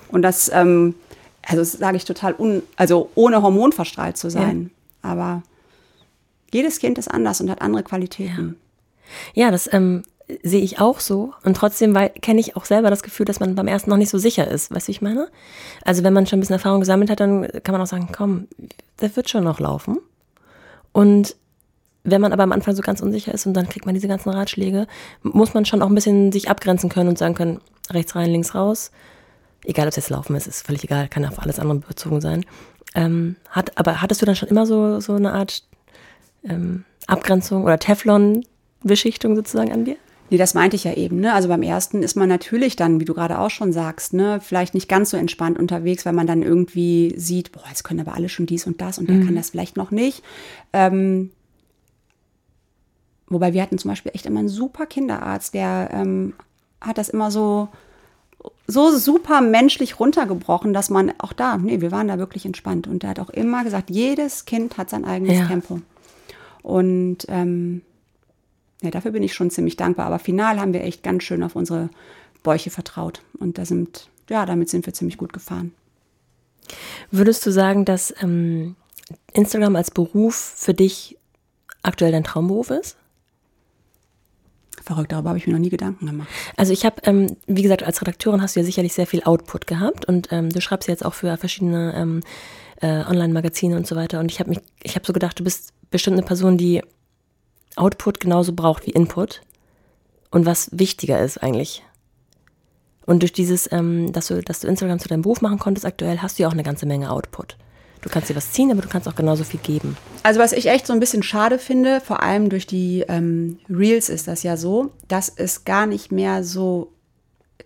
Und das, ähm, also das sage ich total, un, also ohne hormonverstrahlt zu sein. Aber jedes Kind ist anders und hat andere Qualitäten. Ja, das ähm, sehe ich auch so. Und trotzdem kenne ich auch selber das Gefühl, dass man beim ersten noch nicht so sicher ist. Weißt du, wie ich meine? Also wenn man schon ein bisschen Erfahrung gesammelt hat, dann kann man auch sagen, komm, das wird schon noch laufen. Und wenn man aber am Anfang so ganz unsicher ist und dann kriegt man diese ganzen Ratschläge, muss man schon auch ein bisschen sich abgrenzen können und sagen können, rechts rein, links raus. Egal, ob es jetzt laufen ist, ist völlig egal, kann auf alles andere bezogen sein. Ähm, hat, aber hattest du dann schon immer so, so eine Art ähm, Abgrenzung oder Teflon-Beschichtung sozusagen an dir? Nee, das meinte ich ja eben. Ne? Also beim ersten ist man natürlich dann, wie du gerade auch schon sagst, ne, vielleicht nicht ganz so entspannt unterwegs, weil man dann irgendwie sieht, boah, jetzt können aber alle schon dies und das und der mhm. kann das vielleicht noch nicht. Ähm, wobei wir hatten zum Beispiel echt immer einen super Kinderarzt, der ähm, hat das immer so so super menschlich runtergebrochen, dass man auch da, nee, wir waren da wirklich entspannt. Und er hat auch immer gesagt, jedes Kind hat sein eigenes ja. Tempo. Und ähm, ja, dafür bin ich schon ziemlich dankbar. Aber final haben wir echt ganz schön auf unsere Bäuche vertraut. Und da sind, ja, damit sind wir ziemlich gut gefahren. Würdest du sagen, dass ähm, Instagram als Beruf für dich aktuell dein Traumberuf ist? Verrückt, darüber habe ich mir noch nie Gedanken gemacht. Also ich habe, ähm, wie gesagt, als Redakteurin hast du ja sicherlich sehr viel Output gehabt und ähm, du schreibst jetzt auch für verschiedene ähm, äh, Online-Magazine und so weiter. Und ich habe mich, ich habe so gedacht, du bist bestimmt eine Person, die Output genauso braucht wie Input und was wichtiger ist eigentlich. Und durch dieses, ähm, dass du, dass du Instagram zu deinem Beruf machen konntest aktuell, hast du ja auch eine ganze Menge Output. Du kannst dir was ziehen, aber du kannst auch genauso viel geben. Also was ich echt so ein bisschen schade finde, vor allem durch die ähm, Reels ist das ja so, dass es gar nicht mehr so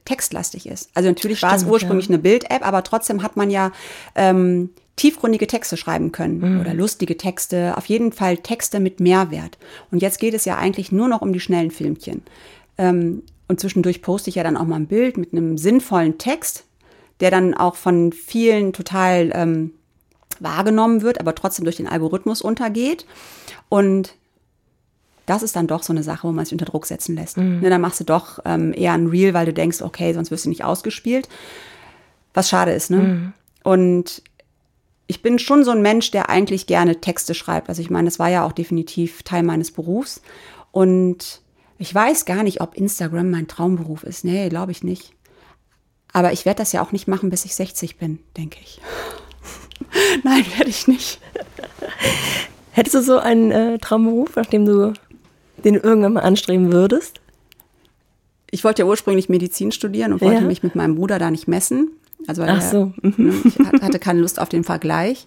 textlastig ist. Also natürlich Stimmt, war es ursprünglich ja. eine Bild-App, aber trotzdem hat man ja ähm, tiefgründige Texte schreiben können mhm. oder lustige Texte, auf jeden Fall Texte mit Mehrwert. Und jetzt geht es ja eigentlich nur noch um die schnellen Filmchen. Ähm, und zwischendurch poste ich ja dann auch mal ein Bild mit einem sinnvollen Text, der dann auch von vielen total ähm, wahrgenommen wird, aber trotzdem durch den Algorithmus untergeht. Und das ist dann doch so eine Sache, wo man sich unter Druck setzen lässt. Mhm. Ne, dann machst du doch ähm, eher ein Reel, weil du denkst, okay, sonst wirst du nicht ausgespielt. Was schade ist, ne? Mhm. Und ich bin schon so ein Mensch, der eigentlich gerne Texte schreibt. Also ich meine, das war ja auch definitiv Teil meines Berufs. Und ich weiß gar nicht, ob Instagram mein Traumberuf ist. Nee, glaube ich nicht. Aber ich werde das ja auch nicht machen, bis ich 60 bin, denke ich. [laughs] Nein, werde ich nicht. Hättest du so einen äh, Traumberuf, nachdem du den irgendwann mal anstreben würdest? Ich wollte ja ursprünglich Medizin studieren und wollte ja. mich mit meinem Bruder da nicht messen. Also Ach so. Mhm. Ne, ich hatte keine Lust auf den Vergleich.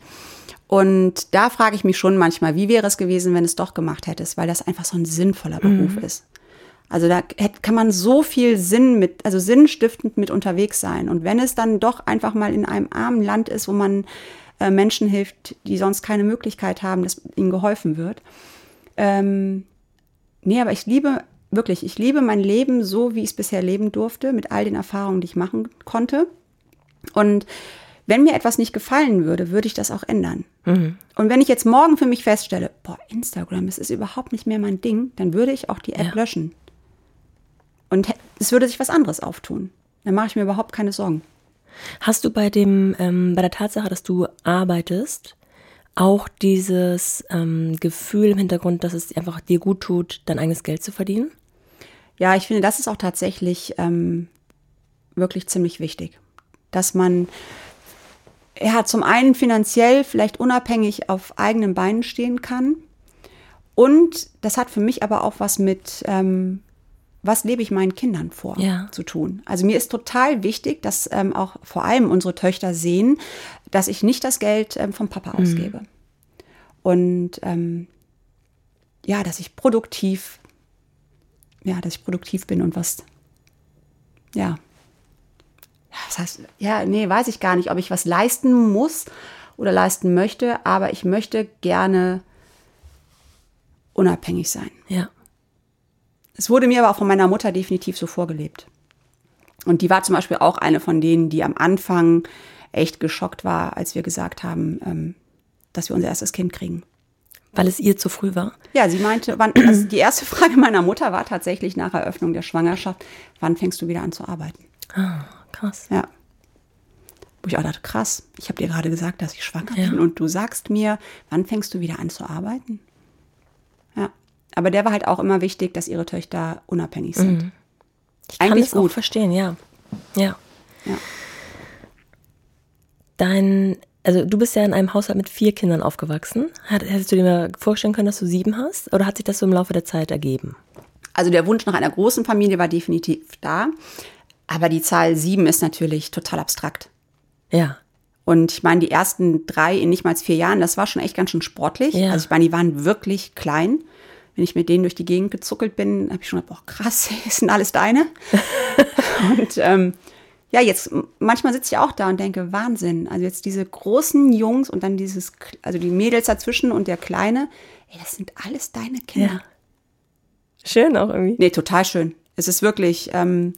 Und da frage ich mich schon manchmal, wie wäre es gewesen, wenn es doch gemacht hättest, weil das einfach so ein sinnvoller Beruf mhm. ist. Also da kann man so viel Sinn mit, also sinnstiftend mit unterwegs sein. Und wenn es dann doch einfach mal in einem armen Land ist, wo man äh, Menschen hilft, die sonst keine Möglichkeit haben, dass ihnen geholfen wird. Ähm, nee, aber ich liebe wirklich, ich liebe mein Leben so, wie ich es bisher leben durfte, mit all den Erfahrungen, die ich machen konnte. Und wenn mir etwas nicht gefallen würde, würde ich das auch ändern. Mhm. Und wenn ich jetzt morgen für mich feststelle, boah, Instagram, es ist überhaupt nicht mehr mein Ding, dann würde ich auch die App ja. löschen. Und es würde sich was anderes auftun. Dann mache ich mir überhaupt keine Sorgen. Hast du bei dem, ähm, bei der Tatsache, dass du arbeitest, auch dieses ähm, Gefühl im Hintergrund, dass es einfach dir gut tut, dein eigenes Geld zu verdienen? Ja, ich finde, das ist auch tatsächlich ähm, wirklich ziemlich wichtig. Dass man ja zum einen finanziell vielleicht unabhängig auf eigenen Beinen stehen kann. Und das hat für mich aber auch was mit ähm, was lebe ich meinen Kindern vor ja. zu tun. Also mir ist total wichtig, dass ähm, auch vor allem unsere Töchter sehen, dass ich nicht das Geld ähm, vom Papa mhm. ausgebe. Und ähm, ja, dass ich produktiv, ja, dass ich produktiv bin und was, ja. Das heißt, ja, nee, weiß ich gar nicht, ob ich was leisten muss oder leisten möchte, aber ich möchte gerne unabhängig sein. Ja. Es wurde mir aber auch von meiner Mutter definitiv so vorgelebt. Und die war zum Beispiel auch eine von denen, die am Anfang echt geschockt war, als wir gesagt haben, ähm, dass wir unser erstes Kind kriegen. Weil es ihr zu früh war? Ja, sie meinte, wann, also die erste Frage meiner Mutter war tatsächlich nach Eröffnung der Schwangerschaft, wann fängst du wieder an zu arbeiten? Ah, krass. Ja. Wo ich auch dachte, krass, ich habe dir gerade gesagt, dass ich schwanger ja. bin und du sagst mir, wann fängst du wieder an zu arbeiten? Ja. Aber der war halt auch immer wichtig, dass ihre Töchter unabhängig sind. Mhm. Ich kann Eigentlich das auch gut. verstehen, ja. Ja. Ja. Dein, also du bist ja in einem Haushalt mit vier Kindern aufgewachsen. Hat, hättest du dir mal vorstellen können, dass du sieben hast? Oder hat sich das so im Laufe der Zeit ergeben? Also der Wunsch nach einer großen Familie war definitiv da. Aber die Zahl sieben ist natürlich total abstrakt. Ja. Und ich meine, die ersten drei in nicht mal vier Jahren, das war schon echt ganz schön sportlich. Ja. Also ich meine, die waren wirklich klein. Wenn ich mit denen durch die Gegend gezuckelt bin, habe ich schon gedacht, boah, krass, [laughs] ist denn alles deine? [laughs] und ähm, ja, jetzt manchmal sitze ich auch da und denke, Wahnsinn. Also jetzt diese großen Jungs und dann dieses, also die Mädels dazwischen und der Kleine, ey, das sind alles deine Kinder. Ja. Schön auch irgendwie. Nee, total schön. Es ist wirklich, ähm,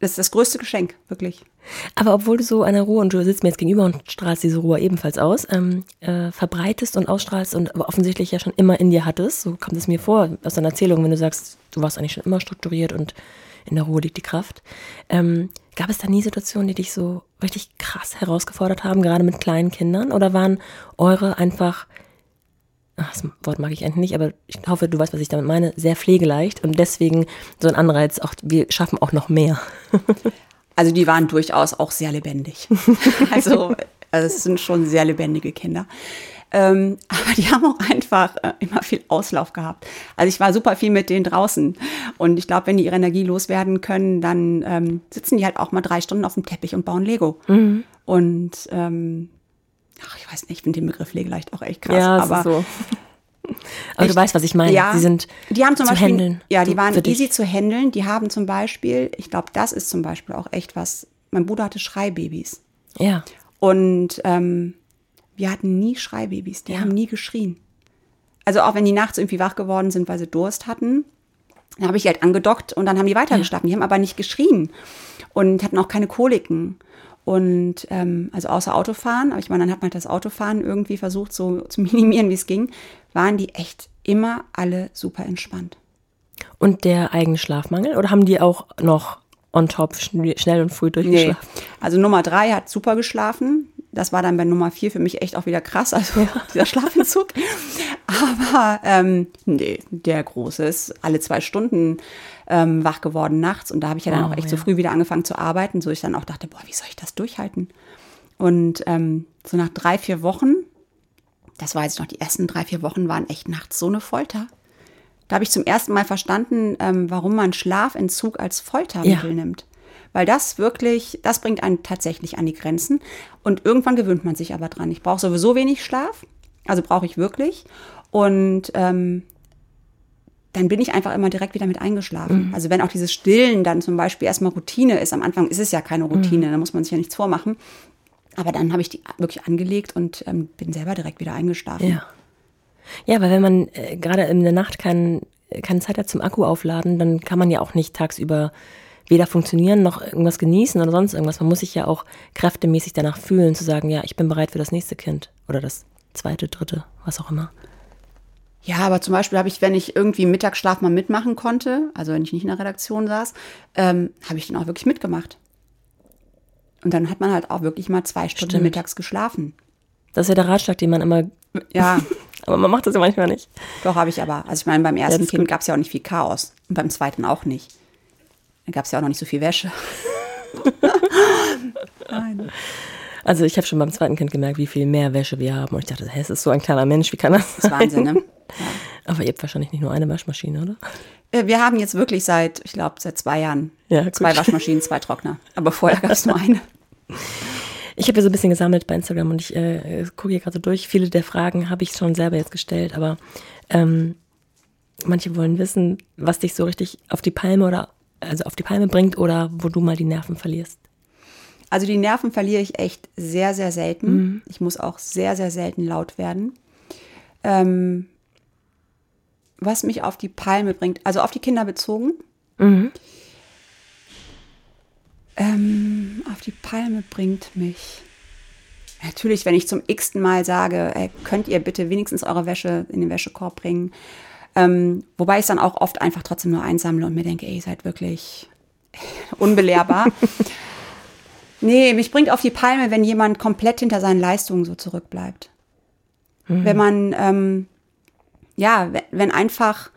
das ist das größte Geschenk, wirklich. Aber obwohl du so eine Ruhe und du sitzt mir jetzt gegenüber und strahlst diese Ruhe ebenfalls aus, ähm, äh, verbreitest und ausstrahlst und offensichtlich ja schon immer in dir hattest, so kommt es mir vor aus deiner Erzählung, wenn du sagst, du warst eigentlich schon immer strukturiert und in der Ruhe liegt die Kraft. Ähm, gab es da nie Situationen, die dich so richtig krass herausgefordert haben, gerade mit kleinen Kindern? Oder waren eure einfach, ach, das Wort mag ich eigentlich nicht, aber ich hoffe, du weißt, was ich damit meine, sehr pflegeleicht und deswegen so ein Anreiz, auch wir schaffen auch noch mehr. [laughs] Also die waren durchaus auch sehr lebendig. [laughs] also, also es sind schon sehr lebendige Kinder. Ähm, aber die haben auch einfach äh, immer viel Auslauf gehabt. Also ich war super viel mit denen draußen. Und ich glaube, wenn die ihre Energie loswerden können, dann ähm, sitzen die halt auch mal drei Stunden auf dem Teppich und bauen Lego. Und ähm, ach, ich weiß nicht, ich finde den Begriff Pflegeleicht auch echt krass. ja, aber ist so. Aber du Echt? weißt, was ich meine. Ja, Sie sind die haben zum zu Beispiel, handeln. Ja, die waren dich. easy zu handeln. Die haben zum Beispiel, ich glaube, das ist zum Beispiel auch echt was. Mein Bruder hatte Schreibabys. Ja. Und ähm, wir hatten nie Schreibabys, die Ja. haben nie geschrien. Also auch wenn die nachts irgendwie wach geworden sind, weil sie Durst hatten, dann habe ich die halt angedockt und dann haben die weitergeschlafen. Die haben aber nicht geschrien und hatten auch keine Koliken. Und ähm, also außer Autofahren, aber ich meine, dann hat man das Autofahren irgendwie versucht so zu minimieren, wie es ging, waren die echt immer alle super entspannt. Und der eigene Schlafmangel? Oder haben die auch noch on top schn- schnell und früh Nee. durchgeschlafen? Also Nummer drei hat super geschlafen. Das war dann bei Nummer vier für mich echt auch wieder krass, also [laughs] dieser Schlafentzug. Aber ähm, nee, der Große ist alle zwei Stunden ähm, wach geworden nachts. Und da habe ich ja dann Wow, auch echt so ja. früh wieder angefangen zu arbeiten, so ich dann auch dachte, boah, wie soll ich das durchhalten? Und ähm, so nach drei, vier Wochen, das war jetzt noch, die ersten drei, vier Wochen waren echt nachts so eine Folter. Da habe ich zum ersten Mal verstanden, ähm, warum man Schlafentzug als Foltermittel Ja. nimmt. Weil das wirklich, das bringt einen tatsächlich an die Grenzen. Und irgendwann gewöhnt man sich aber dran. Ich brauche sowieso wenig Schlaf, also brauche ich wirklich. Und ähm, dann bin ich einfach immer direkt wieder mit eingeschlafen. Also wenn auch dieses Stillen dann zum Beispiel erstmal Routine ist, am Anfang ist es ja keine Routine, da muss man sich ja nichts vormachen. Aber dann habe ich die wirklich angelegt und ähm, bin selber direkt wieder eingeschlafen. Ja. Ja, weil wenn man äh, gerade in der Nacht kein, keine Zeit hat zum Akku aufladen, dann kann man ja auch nicht tagsüber weder funktionieren noch irgendwas genießen oder sonst irgendwas. Man muss sich ja auch kräftemäßig danach fühlen, zu sagen, ja, ich bin bereit für das nächste Kind oder das zweite, dritte, was auch immer. Ja, aber zum Beispiel habe ich, wenn ich irgendwie Mittagsschlaf mal mitmachen konnte, also wenn ich nicht in der Redaktion saß, ähm, habe ich den auch wirklich mitgemacht. Und dann hat man halt auch wirklich mal zwei Stunden Stimmt. mittags geschlafen. Das ist ja der Ratschlag, den man immer, Ja, [laughs] aber man macht das ja manchmal nicht. doch habe ich aber. Also ich meine, beim ersten Kind gab es ja auch nicht viel Chaos. Und beim zweiten auch nicht. Da gab es ja auch noch nicht so viel Wäsche. [laughs] Also ich habe schon beim zweiten Kind gemerkt, wie viel mehr Wäsche wir haben. Und ich dachte, hä, es ist so ein kleiner Mensch, wie kann das Das ist Wahnsinn, ne? [laughs] Aber ihr habt wahrscheinlich nicht nur eine Waschmaschine, oder? Äh, Wir haben jetzt wirklich seit, ich glaube, seit zwei Jahren Ja, zwei Waschmaschinen, zwei Trockner. Aber vorher gab es nur eine. Ich habe ja so ein bisschen gesammelt bei Instagram und ich äh, gucke hier gerade so durch. Viele der Fragen habe ich schon selber jetzt gestellt, aber ähm, manche wollen wissen, was dich so richtig auf die Palme oder also auf die Palme bringt oder wo du mal die Nerven verlierst. Also die Nerven verliere ich echt sehr, sehr selten. Ich muss auch sehr, sehr selten laut werden. Ähm, was mich auf die Palme bringt, also auf die Kinder bezogen. Ähm, auf die Palme bringt mich. Natürlich, wenn ich zum x-ten Mal sage, ey, könnt ihr bitte wenigstens eure Wäsche in den Wäschekorb bringen. Ähm, wobei ich es dann auch oft einfach trotzdem nur einsammle und mir denke, ey, ihr seid wirklich [laughs] unbelehrbar. Nee, mich bringt auf die Palme, wenn jemand komplett hinter seinen Leistungen so zurückbleibt. Wenn man, ähm, ja, wenn einfach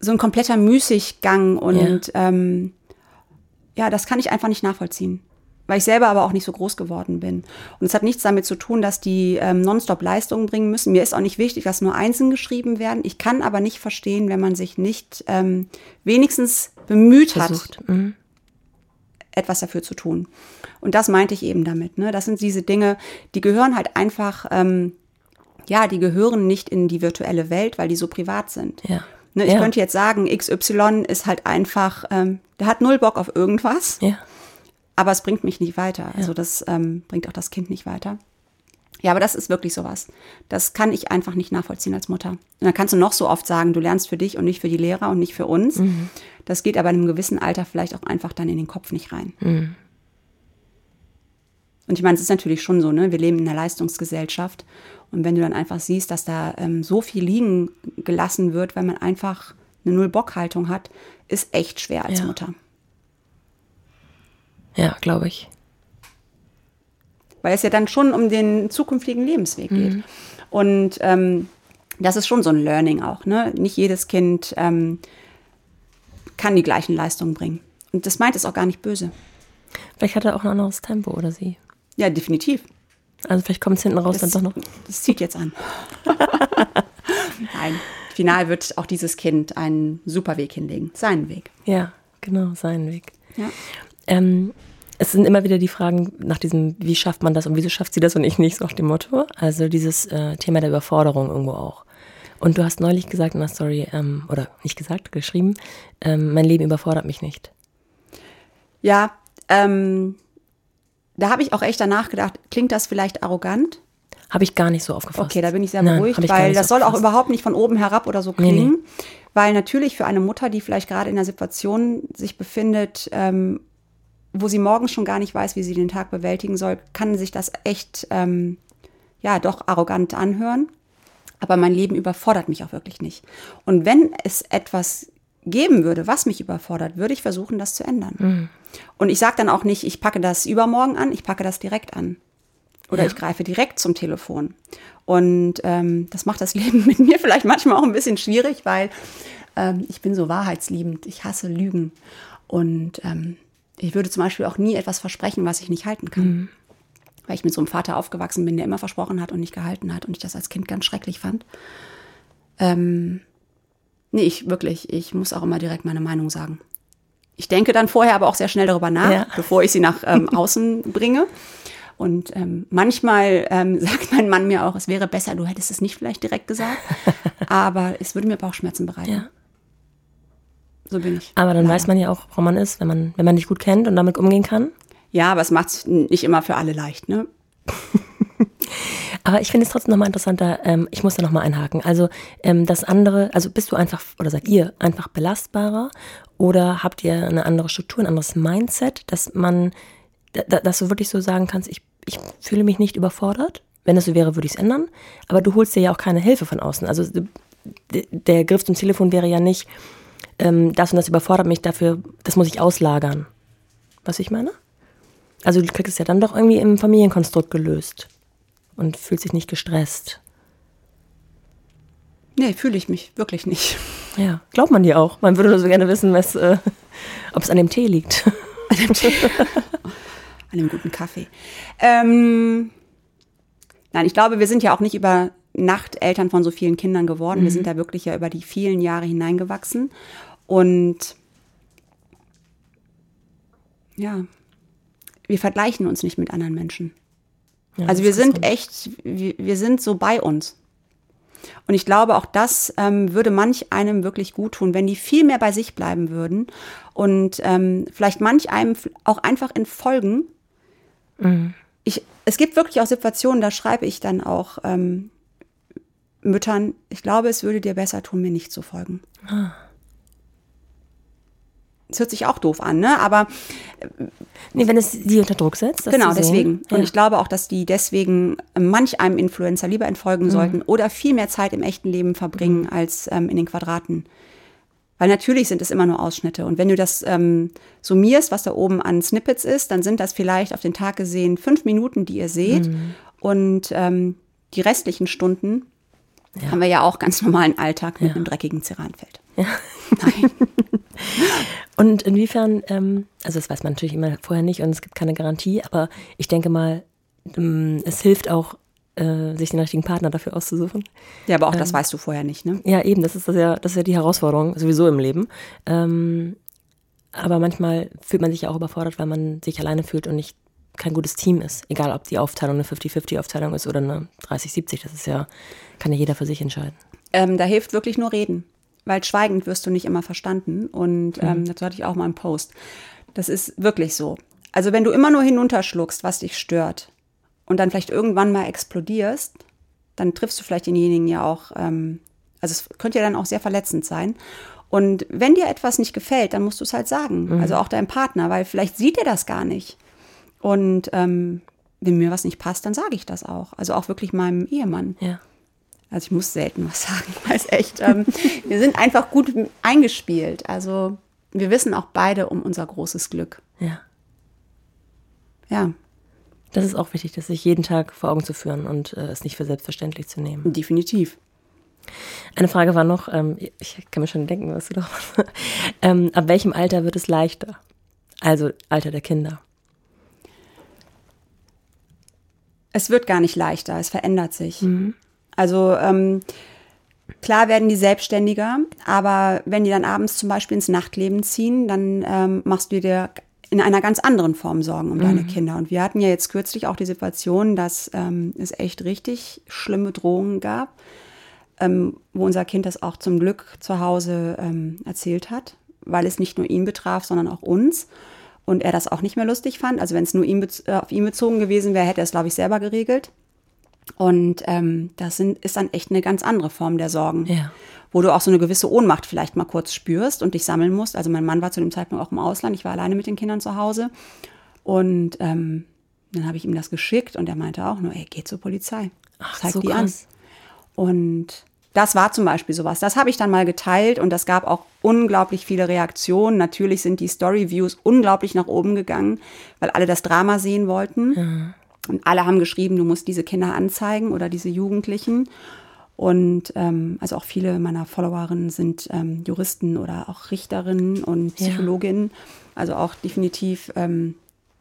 so ein kompletter Müßiggang und ja. Ähm, ja, das kann ich einfach nicht nachvollziehen. Weil ich selber aber auch nicht so groß geworden bin. Und es hat nichts damit zu tun, dass die ähm, nonstop Leistungen bringen müssen. Mir ist auch nicht wichtig, dass nur Einzeln geschrieben werden. Ich kann aber nicht verstehen, wenn man sich nicht ähm, wenigstens bemüht Versucht. hat, mhm. Etwas dafür zu tun. Und das meinte ich eben damit. Ne? Das sind diese Dinge, die gehören halt einfach, ähm, ja, die gehören nicht in die virtuelle Welt, weil die so privat sind. Ja. Ne, ich ja. könnte jetzt sagen, XY ist halt einfach, ähm, der hat null Bock auf irgendwas. Ja. Aber es bringt mich nicht weiter. Also das ähm, bringt auch das Kind nicht weiter. Ja, aber das ist wirklich sowas. Das kann ich einfach nicht nachvollziehen als Mutter. Und dann kannst du noch so oft sagen, du lernst für dich und nicht für die Lehrer und nicht für uns. Mhm. Das geht aber in einem gewissen Alter vielleicht auch einfach dann in den Kopf nicht rein. Mhm. Und ich meine, es ist natürlich schon so, ne? Wir leben in einer Leistungsgesellschaft. Und wenn du dann einfach siehst, dass da ähm, so viel liegen gelassen wird, weil man einfach eine Null-Bock-Haltung hat, ist echt schwer als ja. Mutter. Ja, glaube ich. Weil es ja dann schon um den zukünftigen Lebensweg geht. Mhm. Und ähm, das ist schon so ein Learning auch. Ne? Nicht jedes Kind ähm, kann die gleichen Leistungen bringen. Und das meint es auch gar nicht böse. Vielleicht hat er auch ein anderes Tempo oder sie. Ja, definitiv. Also vielleicht kommt es hinten raus das, dann doch noch. Das zieht jetzt an. [laughs] Nein, final wird auch dieses Kind einen super Weg hinlegen. Seinen Weg. Ja, genau, seinen Weg. Ja. Ähm, es sind immer wieder die Fragen nach diesem, wie schafft man das und wieso schafft sie das und ich nicht, so auf dem Motto. Also dieses äh, Thema der Überforderung irgendwo auch. Und du hast neulich gesagt in der Story, ähm, oder nicht gesagt, geschrieben, ähm, mein Leben überfordert mich nicht. Ja, ähm, da habe ich auch echt danach gedacht, klingt das vielleicht arrogant? Habe ich gar nicht so aufgefasst. Okay, da bin ich sehr beruhigt, Nein, weil das so soll auch überhaupt nicht von oben herab oder so klingen. Nee, nee. Weil natürlich für eine Mutter, die vielleicht gerade in einer Situation sich befindet, ähm, wo sie morgens schon gar nicht weiß, wie sie den Tag bewältigen soll, kann sich das echt, ähm, ja, doch arrogant anhören. Aber mein Leben überfordert mich auch wirklich nicht. Und wenn es etwas geben würde, was mich überfordert, würde ich versuchen, das zu ändern. Mhm. Und ich sage dann auch nicht, ich packe das übermorgen an, ich packe das direkt an. Oder ja. ich greife direkt zum Telefon. Und ähm, das macht das [laughs] Leben mit mir vielleicht manchmal auch ein bisschen schwierig, weil ähm, ich bin so wahrheitsliebend. Ich hasse Lügen. Und ähm, ich würde zum Beispiel auch nie etwas versprechen, was ich nicht halten kann. Mhm. Weil ich mit so einem Vater aufgewachsen bin, der immer versprochen hat und nicht gehalten hat und ich das als Kind ganz schrecklich fand. Ähm, nee, ich wirklich, ich muss auch immer direkt meine Meinung sagen. Ich denke dann vorher aber auch sehr schnell darüber nach, ja. bevor ich sie nach ähm, [laughs] außen bringe. Und ähm, manchmal ähm, [laughs] sagt mein Mann mir auch, es wäre besser, du hättest es nicht vielleicht direkt gesagt. [laughs] Aber es würde mir Bauchschmerzen bereiten. Ja. So bin ich. Aber dann Leider. weiß man ja auch, wo man ist, wenn man, wenn man dich gut kennt und damit umgehen kann. Ja, aber es macht es nicht immer für alle leicht, ne? [laughs] Aber ich finde es trotzdem nochmal interessanter, ähm, ich muss da nochmal einhaken. Also ähm, das andere, also bist du einfach, oder seid ihr einfach belastbarer oder habt ihr eine andere Struktur, ein anderes Mindset, dass man, da, dass du wirklich so sagen kannst, ich, ich fühle mich nicht überfordert? Wenn das so wäre, würde ich es ändern. Aber du holst dir ja auch keine Hilfe von außen. Also der Griff zum Telefon wäre ja nicht, ähm, das und das überfordert mich, dafür, das muss ich auslagern. Was ich meine? Also du kriegst es ja dann doch irgendwie im Familienkonstrukt gelöst und fühlst dich nicht gestresst. Nee, fühle ich mich wirklich nicht. Ja, glaubt man dir auch. Man würde nur so gerne wissen, was, äh, ob es an dem Tee liegt. An dem Tee. [laughs] an dem guten Kaffee. Ähm, nein, ich glaube, wir sind ja auch nicht über Nacht Eltern von so vielen Kindern geworden. Mhm. Wir sind da wirklich ja über die vielen Jahre hineingewachsen. Und ja, wir vergleichen uns nicht mit anderen Menschen. Ja, also wir sind echt, wir, wir, sind so bei uns. Und ich glaube, auch das ähm, würde manch einem wirklich gut tun, wenn die viel mehr bei sich bleiben würden und ähm, vielleicht manch einem auch einfach in Folgen. Mhm. Ich, es gibt wirklich auch Situationen, da schreibe ich dann auch ähm, Müttern, ich glaube, es würde dir besser tun, mir nicht zu folgen. Ah. Es hört sich auch doof an, ne? Aber nee, wenn es die unter Druck setzt. Genau, deswegen. Ja. Und ich glaube auch, dass die deswegen manch einem Influencer lieber entfolgen mhm. sollten oder viel mehr Zeit im echten Leben verbringen mhm. als ähm, in den Quadraten. Weil natürlich sind es immer nur Ausschnitte. Und wenn du das ähm, summierst, was da oben an Snippets ist, dann sind das vielleicht auf den Tag gesehen fünf Minuten, die ihr seht. Mhm. Und ähm, die restlichen Stunden Ja. Haben wir ja auch ganz normalen Alltag mit ja. einem dreckigen Ceranfeld. Ja. Nein. [laughs] und inwiefern, ähm, also das weiß man natürlich immer vorher nicht und es gibt keine Garantie, aber ich denke mal, ähm, es hilft auch, äh, sich den richtigen Partner dafür auszusuchen. Ja, aber auch ähm, das weißt du vorher nicht, ne? Ja, eben, das ist, das ja, das ist ja die Herausforderung, sowieso im Leben. Ähm, aber manchmal fühlt man sich ja auch überfordert, weil man sich alleine fühlt und nicht kein gutes Team ist. Egal, ob die Aufteilung eine 50-50-Aufteilung ist oder eine 30-70. Das ist ja, kann ja jeder für sich entscheiden. Ähm, da hilft wirklich nur reden, weil schweigend wirst du nicht immer verstanden. Und ähm, mhm. dazu hatte ich auch mal einen Post. Das ist wirklich so. Also wenn du immer nur hinunterschluckst, was dich stört und dann vielleicht irgendwann mal explodierst, dann triffst du vielleicht denjenigen ja auch, ähm, also es könnte ja dann auch sehr verletzend sein. Und wenn dir etwas nicht gefällt, dann musst du es halt sagen. Mhm. Also auch deinem Partner, weil vielleicht sieht er das gar nicht. Und ähm, wenn mir was nicht passt, dann sage ich das auch. Also auch wirklich meinem Ehemann. Ja. Also ich muss selten was [laughs] sagen, weil es echt, ähm, wir sind einfach gut eingespielt. Also wir wissen auch beide um unser großes Glück. Ja. Ja. Das ist auch wichtig, das sich jeden Tag vor Augen zu führen und äh, es nicht für selbstverständlich zu nehmen. Definitiv. Eine Frage war noch, ähm, ich kann mir schon denken, was du da [laughs] ähm, Ab welchem Alter wird es leichter? Also Alter der Kinder. Es wird gar nicht leichter, es verändert sich. Mhm. Also ähm, klar werden die selbstständiger, aber wenn die dann abends zum Beispiel ins Nachtleben ziehen, dann ähm, machst du dir in einer ganz anderen Form Sorgen um mhm. deine Kinder. Und wir hatten ja jetzt kürzlich auch die Situation, dass ähm, es echt richtig schlimme Drohungen gab ähm, wo unser Kind das auch zum Glück zu Hause ähm, erzählt hat, weil es nicht nur ihn betraf, sondern auch uns. Und er das auch nicht mehr lustig fand. Also wenn es nur ihn äh, auf ihn bezogen gewesen wäre, hätte er es, glaube ich, selber geregelt. Und ähm, das sind, ist dann echt eine ganz andere Form der Sorgen. Ja. Wo du auch so eine gewisse Ohnmacht vielleicht mal kurz spürst und dich sammeln musst. Also mein Mann war zu dem Zeitpunkt auch im Ausland, ich war alleine mit den Kindern zu Hause. Und ähm, dann habe ich ihm das geschickt und er meinte auch nur, ey, geh zur Polizei. Ach, Zeig so die krass. an. Und das war zum Beispiel sowas. Das habe ich dann mal geteilt und das gab auch unglaublich viele Reaktionen. Natürlich sind die Story-Views unglaublich nach oben gegangen, weil alle das Drama sehen wollten. Ja. Und alle haben geschrieben, du musst diese Kinder anzeigen oder diese Jugendlichen. Und ähm, also auch viele meiner Followerinnen sind ähm, Juristen oder auch Richterinnen und Psychologinnen. Ja. Also auch definitiv, ähm,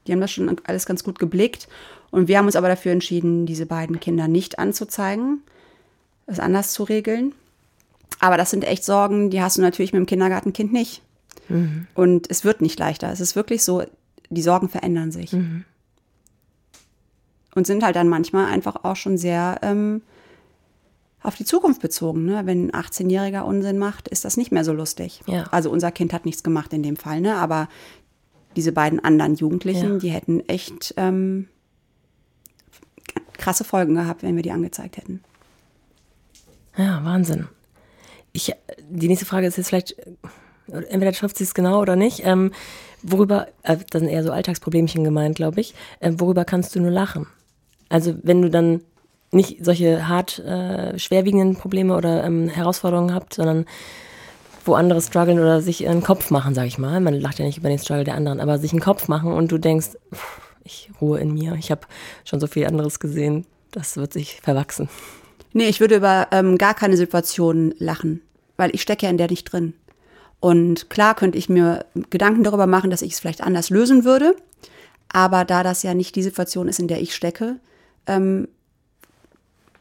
die haben das schon alles ganz gut geblickt. Und wir haben uns aber dafür entschieden, diese beiden Kinder nicht anzuzeigen es anders zu regeln. Aber das sind echt Sorgen, die hast du natürlich mit dem Kindergartenkind nicht. Mhm. Und es wird nicht leichter. Es ist wirklich so, die Sorgen verändern sich. Mhm. Und sind halt dann manchmal einfach auch schon sehr ähm, auf die Zukunft bezogen. Ne? Wenn ein 18-Jähriger Unsinn macht, ist das nicht mehr so lustig. Ja. Also unser Kind hat nichts gemacht in dem Fall, ne? aber diese beiden anderen Jugendlichen, ja. die hätten echt ähm, krasse Folgen gehabt, wenn wir die angezeigt hätten. Ja, Wahnsinn. Ich, die nächste Frage ist jetzt vielleicht, entweder schafft sie es genau oder nicht. Ähm, worüber, äh, das sind eher so Alltagsproblemchen gemeint, glaube ich. Äh, worüber kannst du nur lachen? Also, wenn du dann nicht solche hart äh, schwerwiegenden Probleme oder ähm, Herausforderungen habt, sondern wo andere strugglen oder sich einen Kopf machen, sag ich mal. Man lacht ja nicht über den Struggle der anderen, aber sich einen Kopf machen und du denkst, pff, ich ruhe in mir, ich habe schon so viel anderes gesehen, das wird sich verwachsen. Nee, ich würde über ähm, gar keine Situation lachen, weil ich stecke ja in der nicht drin. Und klar könnte ich mir Gedanken darüber machen, dass ich es vielleicht anders lösen würde. Aber da das ja nicht die Situation ist, in der ich stecke, ähm,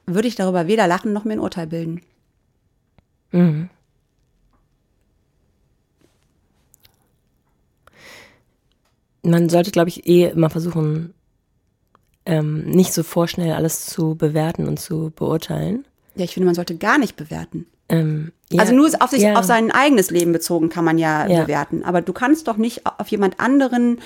würde ich darüber weder lachen noch mir ein Urteil bilden. Mhm. Man sollte, glaube ich, eh immer versuchen, ähm, nicht so vorschnell alles zu bewerten und zu beurteilen. Ja, ich finde, man sollte gar nicht bewerten. Ähm, ja, also nur auf sich, ja. auf sein eigenes Leben bezogen kann man ja, ja, bewerten. Aber du kannst doch nicht auf jemand anderen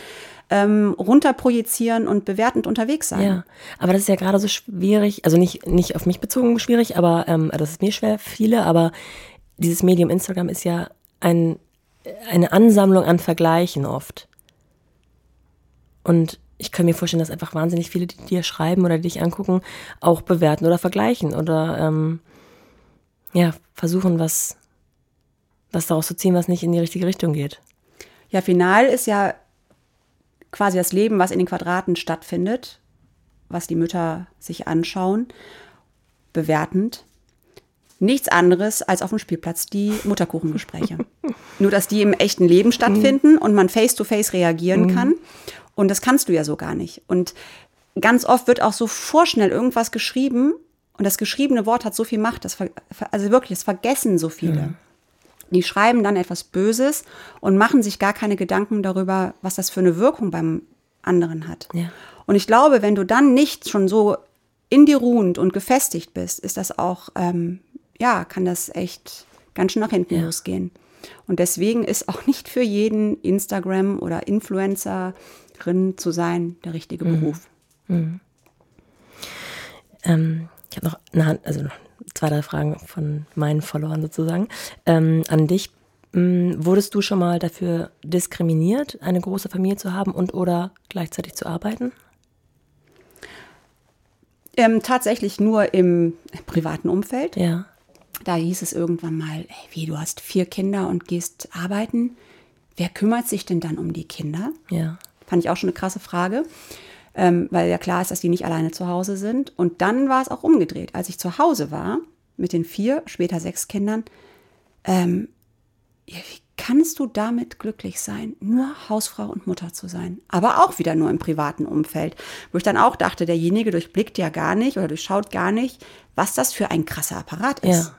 ähm, runterprojizieren und bewertend unterwegs sein. Ja, aber das ist ja gerade so schwierig, also nicht, nicht auf mich bezogen schwierig, aber ähm, das ist mir schwer, viele, aber dieses Medium Instagram ist ja ein, eine Ansammlung an Vergleichen oft. Und ich kann mir vorstellen, dass einfach wahnsinnig viele, die dir schreiben oder dich angucken, auch bewerten oder vergleichen oder ähm, ja, versuchen, was, was daraus zu ziehen, was nicht in die richtige Richtung geht. Ja, final ist ja quasi das Leben, was in den Quadraten stattfindet, was die Mütter sich anschauen, bewertend. nichts anderes als auf dem Spielplatz die Mutterkuchengespräche. [laughs] Nur, dass die im echten Leben stattfinden und man face-to-face reagieren kann. Und das kannst du ja so gar nicht. Und ganz oft wird auch so vorschnell irgendwas geschrieben und das geschriebene Wort hat so viel Macht. Das, also wirklich, das vergessen so viele. Die schreiben dann etwas Böses und machen sich gar keine Gedanken darüber, was das für eine Wirkung beim anderen hat. Ja. Und ich glaube, wenn du dann nicht schon so in dir ruhend und gefestigt bist, ist das auch, ähm, ja, kann das echt ganz schön nach hinten losgehen. Und deswegen ist auch [laughs] nicht für jeden Instagram oder Influencerin zu sein der richtige Beruf. Ähm, ich habe noch eine Hand, also noch zwei, drei Fragen von meinen Followern sozusagen ähm, an dich. Ähm, wurdest du schon mal dafür diskriminiert, eine große Familie zu haben und oder gleichzeitig zu arbeiten? Ähm, tatsächlich nur im privaten Umfeld. Ja. Da hieß es irgendwann mal, ey, wie, du hast vier Kinder und gehst arbeiten. Wer kümmert sich denn dann um die Kinder? Ja. Fand ich auch schon eine krasse Frage, ähm, weil ja klar ist, dass die nicht alleine zu Hause sind. Und dann war es auch umgedreht. Als ich zu Hause war mit den vier, später sechs Kindern, ähm, ja, wie kannst du damit glücklich sein, nur Hausfrau und Mutter zu sein? Aber auch wieder nur im privaten Umfeld. Wo ich dann auch dachte, derjenige durchblickt ja gar nicht oder durchschaut gar nicht, was das für ein krasser Apparat ist. Ja.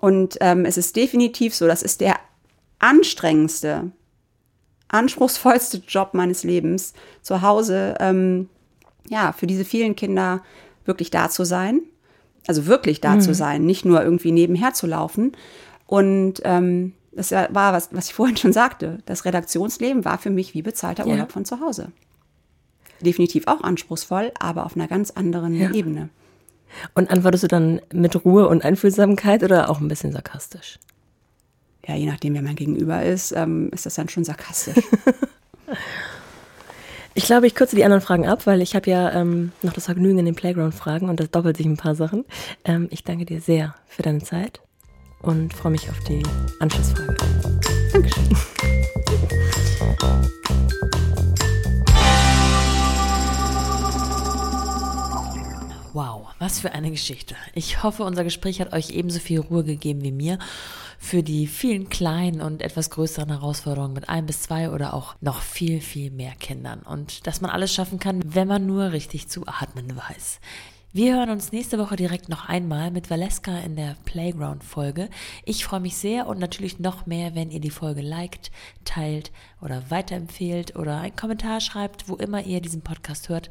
Und ähm, es ist definitiv so, das ist der anstrengendste, anspruchsvollste Job meines Lebens, zu Hause, ähm, ja, für diese vielen Kinder wirklich da zu sein. Also wirklich da zu sein, nicht nur irgendwie nebenher zu laufen. Und ähm, das war, was, was ich vorhin schon sagte, das Redaktionsleben war für mich wie bezahlter Ja. Urlaub von zu Hause. Definitiv auch anspruchsvoll, aber auf einer ganz anderen Ja. Ebene. Und antwortest du dann mit Ruhe und Einfühlsamkeit oder auch ein bisschen sarkastisch? Ja, je nachdem, wer mein Gegenüber ist, ähm, ist das dann schon sarkastisch. [laughs] Ich glaube, ich kürze die anderen Fragen ab, weil ich habe ja ähm, noch das Vergnügen in den Playground-Fragen und das doppelt sich ein paar Sachen. Ähm, ich danke dir sehr für deine Zeit und freue mich auf die Anschlussfrage. Dankeschön. Wow, was für eine Geschichte. Ich hoffe, unser Gespräch hat euch ebenso viel Ruhe gegeben wie mir für die vielen kleinen und etwas größeren Herausforderungen mit ein bis zwei oder auch noch viel, viel mehr Kindern. Und dass man alles schaffen kann, wenn man nur richtig zu atmen weiß. Wir hören uns nächste Woche direkt noch einmal mit Valeska in der Playground-Folge. Ich freue mich sehr und natürlich noch mehr, wenn ihr die Folge liked, teilt oder weiterempfehlt oder einen Kommentar schreibt, wo immer ihr diesen Podcast hört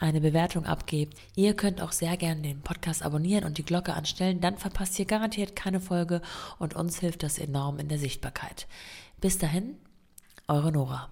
eine Bewertung abgebt. Ihr könnt auch sehr gerne den Podcast abonnieren und die Glocke anstellen, dann verpasst ihr garantiert keine Folge und uns hilft das enorm in der Sichtbarkeit. Bis dahin, eure Nora.